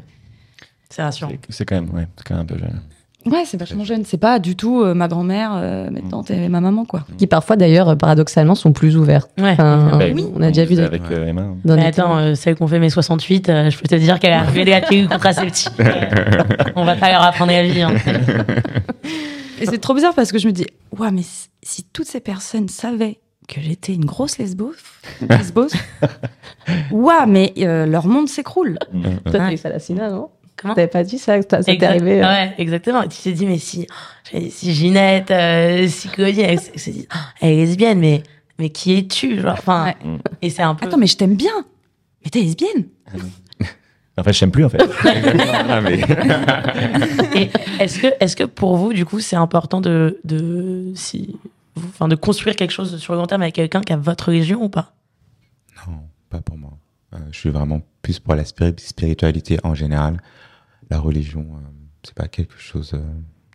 C'est rassurant.
C'est- C'est quand même, ouais, c'est quand même un peu jeune.
Ouais, c'est vachement jeune. C'est pas du tout euh, ma grand-mère, euh, mes tantes et ma maman, quoi.
Qui parfois d'ailleurs, euh, paradoxalement, sont plus ouverts.
Ouais.
Enfin,
Bah,
on a déjà vu
avec euh, Emma. hein.
dans
Mais attends, euh, celle qu'on fait mes 68, euh, je peux te dire qu'elle a fait des pilule contraceptive. Euh, <laughs> on va pas leur apprendre la vie. hein.
Et c'est trop bizarre parce que je me dis, ouais, mais si, toutes ces personnes savaient que j'étais une grosse lesbos, lesbos <laughs> ouais, mais euh, leur monde s'écroule.
Toi, t'as eu non?
Comment
T'avais pas dit ça, que ça t'est arrivé euh,
Ouais, exactement. Et tu t'es dit, mais si, si Ginette, euh, si Claudie, elle, dit, Ah, elle est lesbienne, mais, mais qui es-tu genre, enfin,
Ouais.
Et c'est un peu.
Attends, mais je t'aime bien. Mais t'es lesbienne.
En fait, je t'aime plus, en fait. <laughs>
Ah, <laughs>
Et est-ce que, est-ce que pour vous, du coup, c'est important de, de, si, vous- enfin, de construire quelque chose sur le long terme avec quelqu'un qui a votre religion ou pas?
Non, pas pour moi. Euh, je suis vraiment plus pour la spiri- spiritualité en général. La religion, euh, c'est pas quelque chose euh,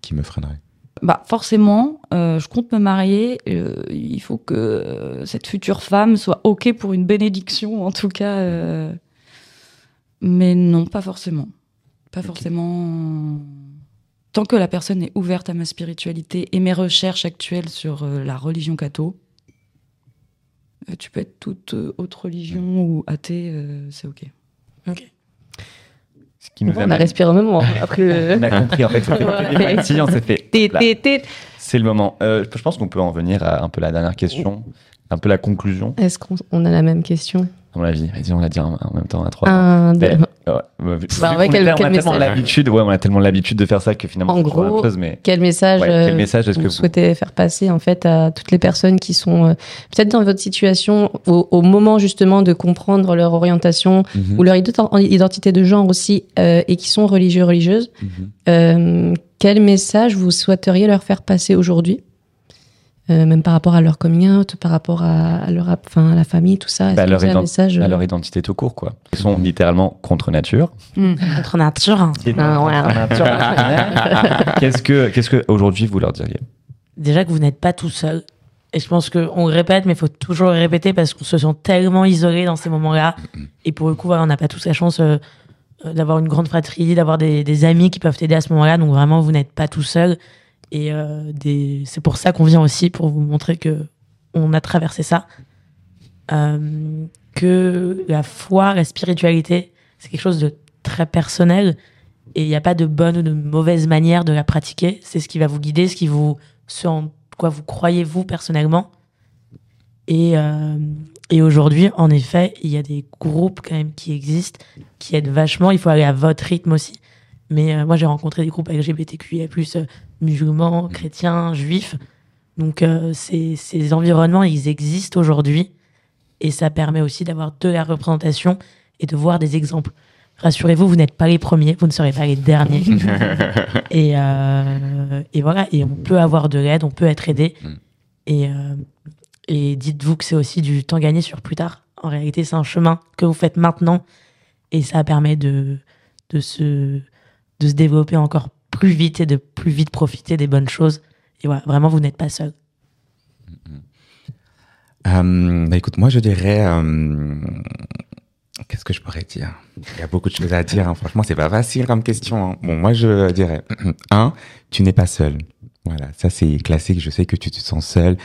qui me freinerait.
Bah forcément, euh, je compte me marier. euh, il faut que euh, cette future femme soit ok pour une bénédiction, en tout cas. euh, Mais non, pas forcément. Pas forcément. Tant que la personne est ouverte à ma spiritualité et mes recherches actuelles sur euh, la religion catho, euh, tu peux être toute euh, autre religion ou athée, euh, c'est ok.
Ok.
Ce qui nous
On a respiré au moment. Après le.
On a compris, en fait. <laughs> on s'est fait. C'est le moment. Euh, je pense qu'on peut en venir à un peu la dernière question. un peu la conclusion,
Est-ce qu'on on a la même question?
À mon avis. Vas-y, on l'a dit en, en même temps à trois.
Un, deux-
ouais,
Bah,
qu'on
ouais,
est
quel-
là, on
quel
a tellement
message
l'habitude, ouais, on a tellement l'habitude de faire ça que finalement,
En
la
gros,
chose, mais
Quel message,
Ouais, quel
euh,
message est-ce
vous
que vous-
souhaitez faire passer en fait à toutes les personnes qui sont euh, peut-être dans votre situation au, au moment justement de comprendre leur orientation
Mhm.
ou leur ident- identité de genre aussi euh, et qui sont religieux religieuses
Mhm.
euh, quel message vous souhaiteriez leur faire passer aujourd'hui? Euh, même par rapport à leur coming out, par rapport à, à leur, enfin, à la famille, tout ça.
Bah, leur,
message
bah,
euh,
leur identité tout court, quoi. Ils sont littéralement contre nature.
Contre nature. hein.
Ah, ouais.
Contre nature. <laughs> qu'est-ce que, qu'est-ce que aujourd'hui vous leur diriez?
Déjà que vous n'êtes pas tout seul. Et je pense qu'on le répète, mais il faut toujours le répéter parce qu'on se sent tellement isolé dans ces moments-là. Et pour le coup, voilà, on n'a pas tous la chance euh, euh, d'avoir une grande fratrie, d'avoir des, des amis qui peuvent t'aider à ce moment-là. Donc vraiment, vous n'êtes pas tout seul. Et euh, c'est pour ça qu'on vient aussi, pour vous montrer que on a traversé ça. Euh, que la foi, la spiritualité, c'est quelque chose de très personnel. Et il n'y a pas de bonne ou de mauvaise manière de la pratiquer. C'est ce qui va vous guider, ce qui vous, ce en quoi vous croyez vous personnellement. Et, euh, et aujourd'hui, en effet, il y a des groupes quand même qui existent, qui aident vachement. Il faut aller à votre rythme aussi. Mais moi, j'ai rencontré des groupes LGBTQIA+, musulmans, chrétiens, juifs. Donc, euh, ces, ces environnements, ils existent aujourd'hui. Et ça permet aussi d'avoir de la représentation et de voir des exemples. Rassurez-vous, vous n'êtes pas les premiers, vous ne serez pas les derniers. <laughs> et, euh, et voilà, et on peut avoir de l'aide, on peut être aidé.
Mm.
Et, euh, et dites-vous que c'est aussi du temps gagné sur plus tard. En réalité, c'est un chemin que vous faites maintenant et ça permet de, de, se, de se développer encore plus vite et de plus vite profiter des bonnes choses. Et voilà, vraiment, vous n'êtes pas seul.
Euh, bah écoute, moi je dirais, euh, qu'est-ce que je pourrais dire? Il y a beaucoup de choses à dire. hein. Franchement, c'est pas facile comme question. hein. Bon, moi je dirais, <clears throat> un, tu n'es pas seul. Voilà, ça c'est classique. Je sais que tu te sens seul,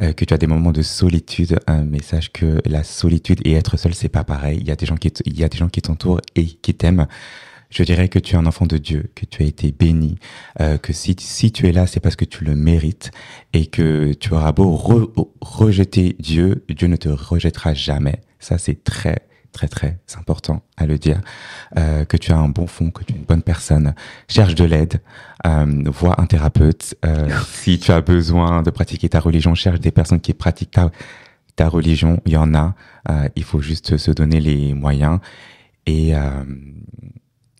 euh, que tu as des moments de solitude, euh, mais sache que la solitude et être seul c'est pas pareil. Il y a des gens qui, il y a des gens qui t'entourent et qui t'aiment. Je dirais que tu es un enfant de Dieu, que tu as été béni, euh, que si, si tu es là, c'est parce que tu le mérites et que tu auras beau re- rejeter Dieu, Dieu ne te rejettera jamais. Ça, c'est très, très, très important à le dire. Euh, que tu as un bon fond, que tu es une bonne personne. Cherche de l'aide, euh, vois un thérapeute. Euh, <laughs> si tu as besoin de pratiquer ta religion, cherche des personnes qui pratiquent ta, ta religion. Il y en a. Euh, il faut juste se donner les moyens. Et, euh,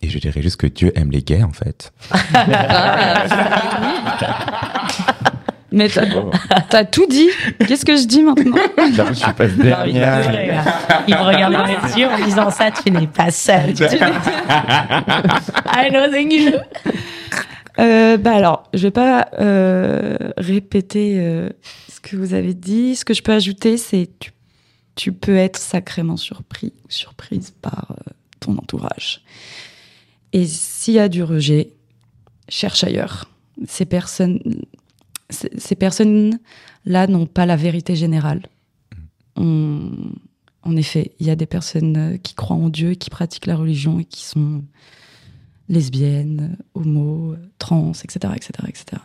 et je dirais juste que Dieu aime les gays, en fait. <laughs>
Mais t'as t'as tout dit. Qu'est-ce que je dis maintenant?
Je suis pas
Il
dernière.
me regarde dans les yeux en disant ça, tu n'es pas seul. I know you.
Euh, bah alors, je vais pas euh, répéter euh, ce que vous avez dit. Ce que je peux ajouter, c'est tu, tu peux être sacrément surpris ou surprise par euh, ton entourage. Et s'il y a du rejet, cherche ailleurs. Ces personnes, ces personnes-là n'ont pas la vérité générale. On- en effet, il y a des personnes qui croient en Dieu, qui pratiquent la religion et qui sont lesbiennes, homo, trans, etc., etc., etc.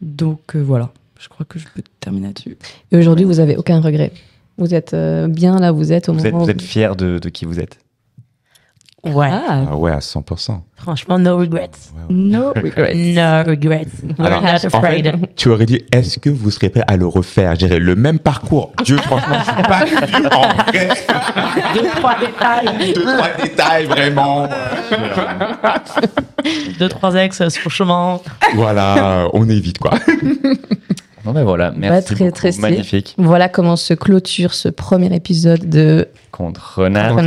Donc euh, voilà, je crois que je peux terminer là-dessus.
Et aujourd'hui, vous avez aucun regret. Vous êtes euh, bien là, où vous êtes au
Vous êtes,
moment.
vous
où-
êtes fier de, de qui vous êtes
Ouais,
Ah,
Ah ouais, à 100%.
franchement, no regrets.
No regrets. <laughs>
No regrets. We're
Alors,
not
en fait,
afraid.
tu aurais dit, est-ce que vous serez prêt à le refaire? Je dirais, le même parcours. Dieu, franchement, je suis pas en vrai. <laughs>
Deux, trois détails.
Deux, trois détails, vraiment.
Deux, trois ex sur le chemin.
Voilà, on évite, quoi. <laughs>
Non, mais voilà, merci
très,
beaucoup.
très.
Magnifique.
Voilà comment se clôture ce premier épisode de
Contre Nat.
Contre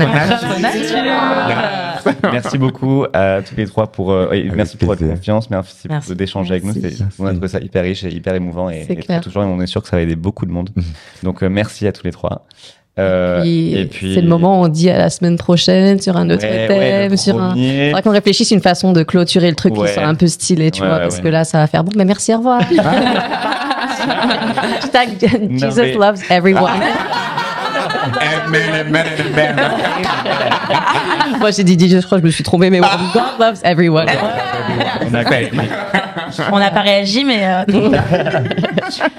merci beaucoup à tous les trois pour euh, merci pour votre confiance, merci,
Merci.
d'échanger avec nous. On a trouvé ça hyper riche et hyper émouvant et,
C'est
et très. Et on est sûr que ça va aider beaucoup de monde.
Mhm.
Donc euh, merci à tous les trois. Euh,
Puis,
et puis
c'est le moment où on dit à la semaine prochaine sur un autre
Ouais,
thème,
ouais,
sur un. Faudrait qu'on réfléchisse une façon de clôturer le truc
Ouais.
qui soit un peu stylé, tu
Ouais,
vois,
ouais,
parce que là, ça va faire bon. Mais merci, au revoir. <laughs> <laughs> Hashtag <laughs> Jesus
mais-
loves everyone.
Amen, amen, amen.
Moi, j'ai dit Jesus, je crois que je me suis trompée, mais God loves everyone.
On
n'a pas réagi, mais. euh, <laughs>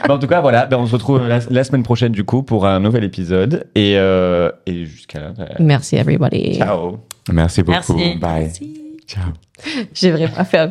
Bah, en tout cas, voilà, ben, on se retrouve la, la semaine prochaine du coup pour un nouvel épisode. Et, euh, et jusqu'à là, ben,
Merci, everybody.
ciao.
Merci beaucoup.
Merci.
Bye. Ciao.
J'ai vraiment fait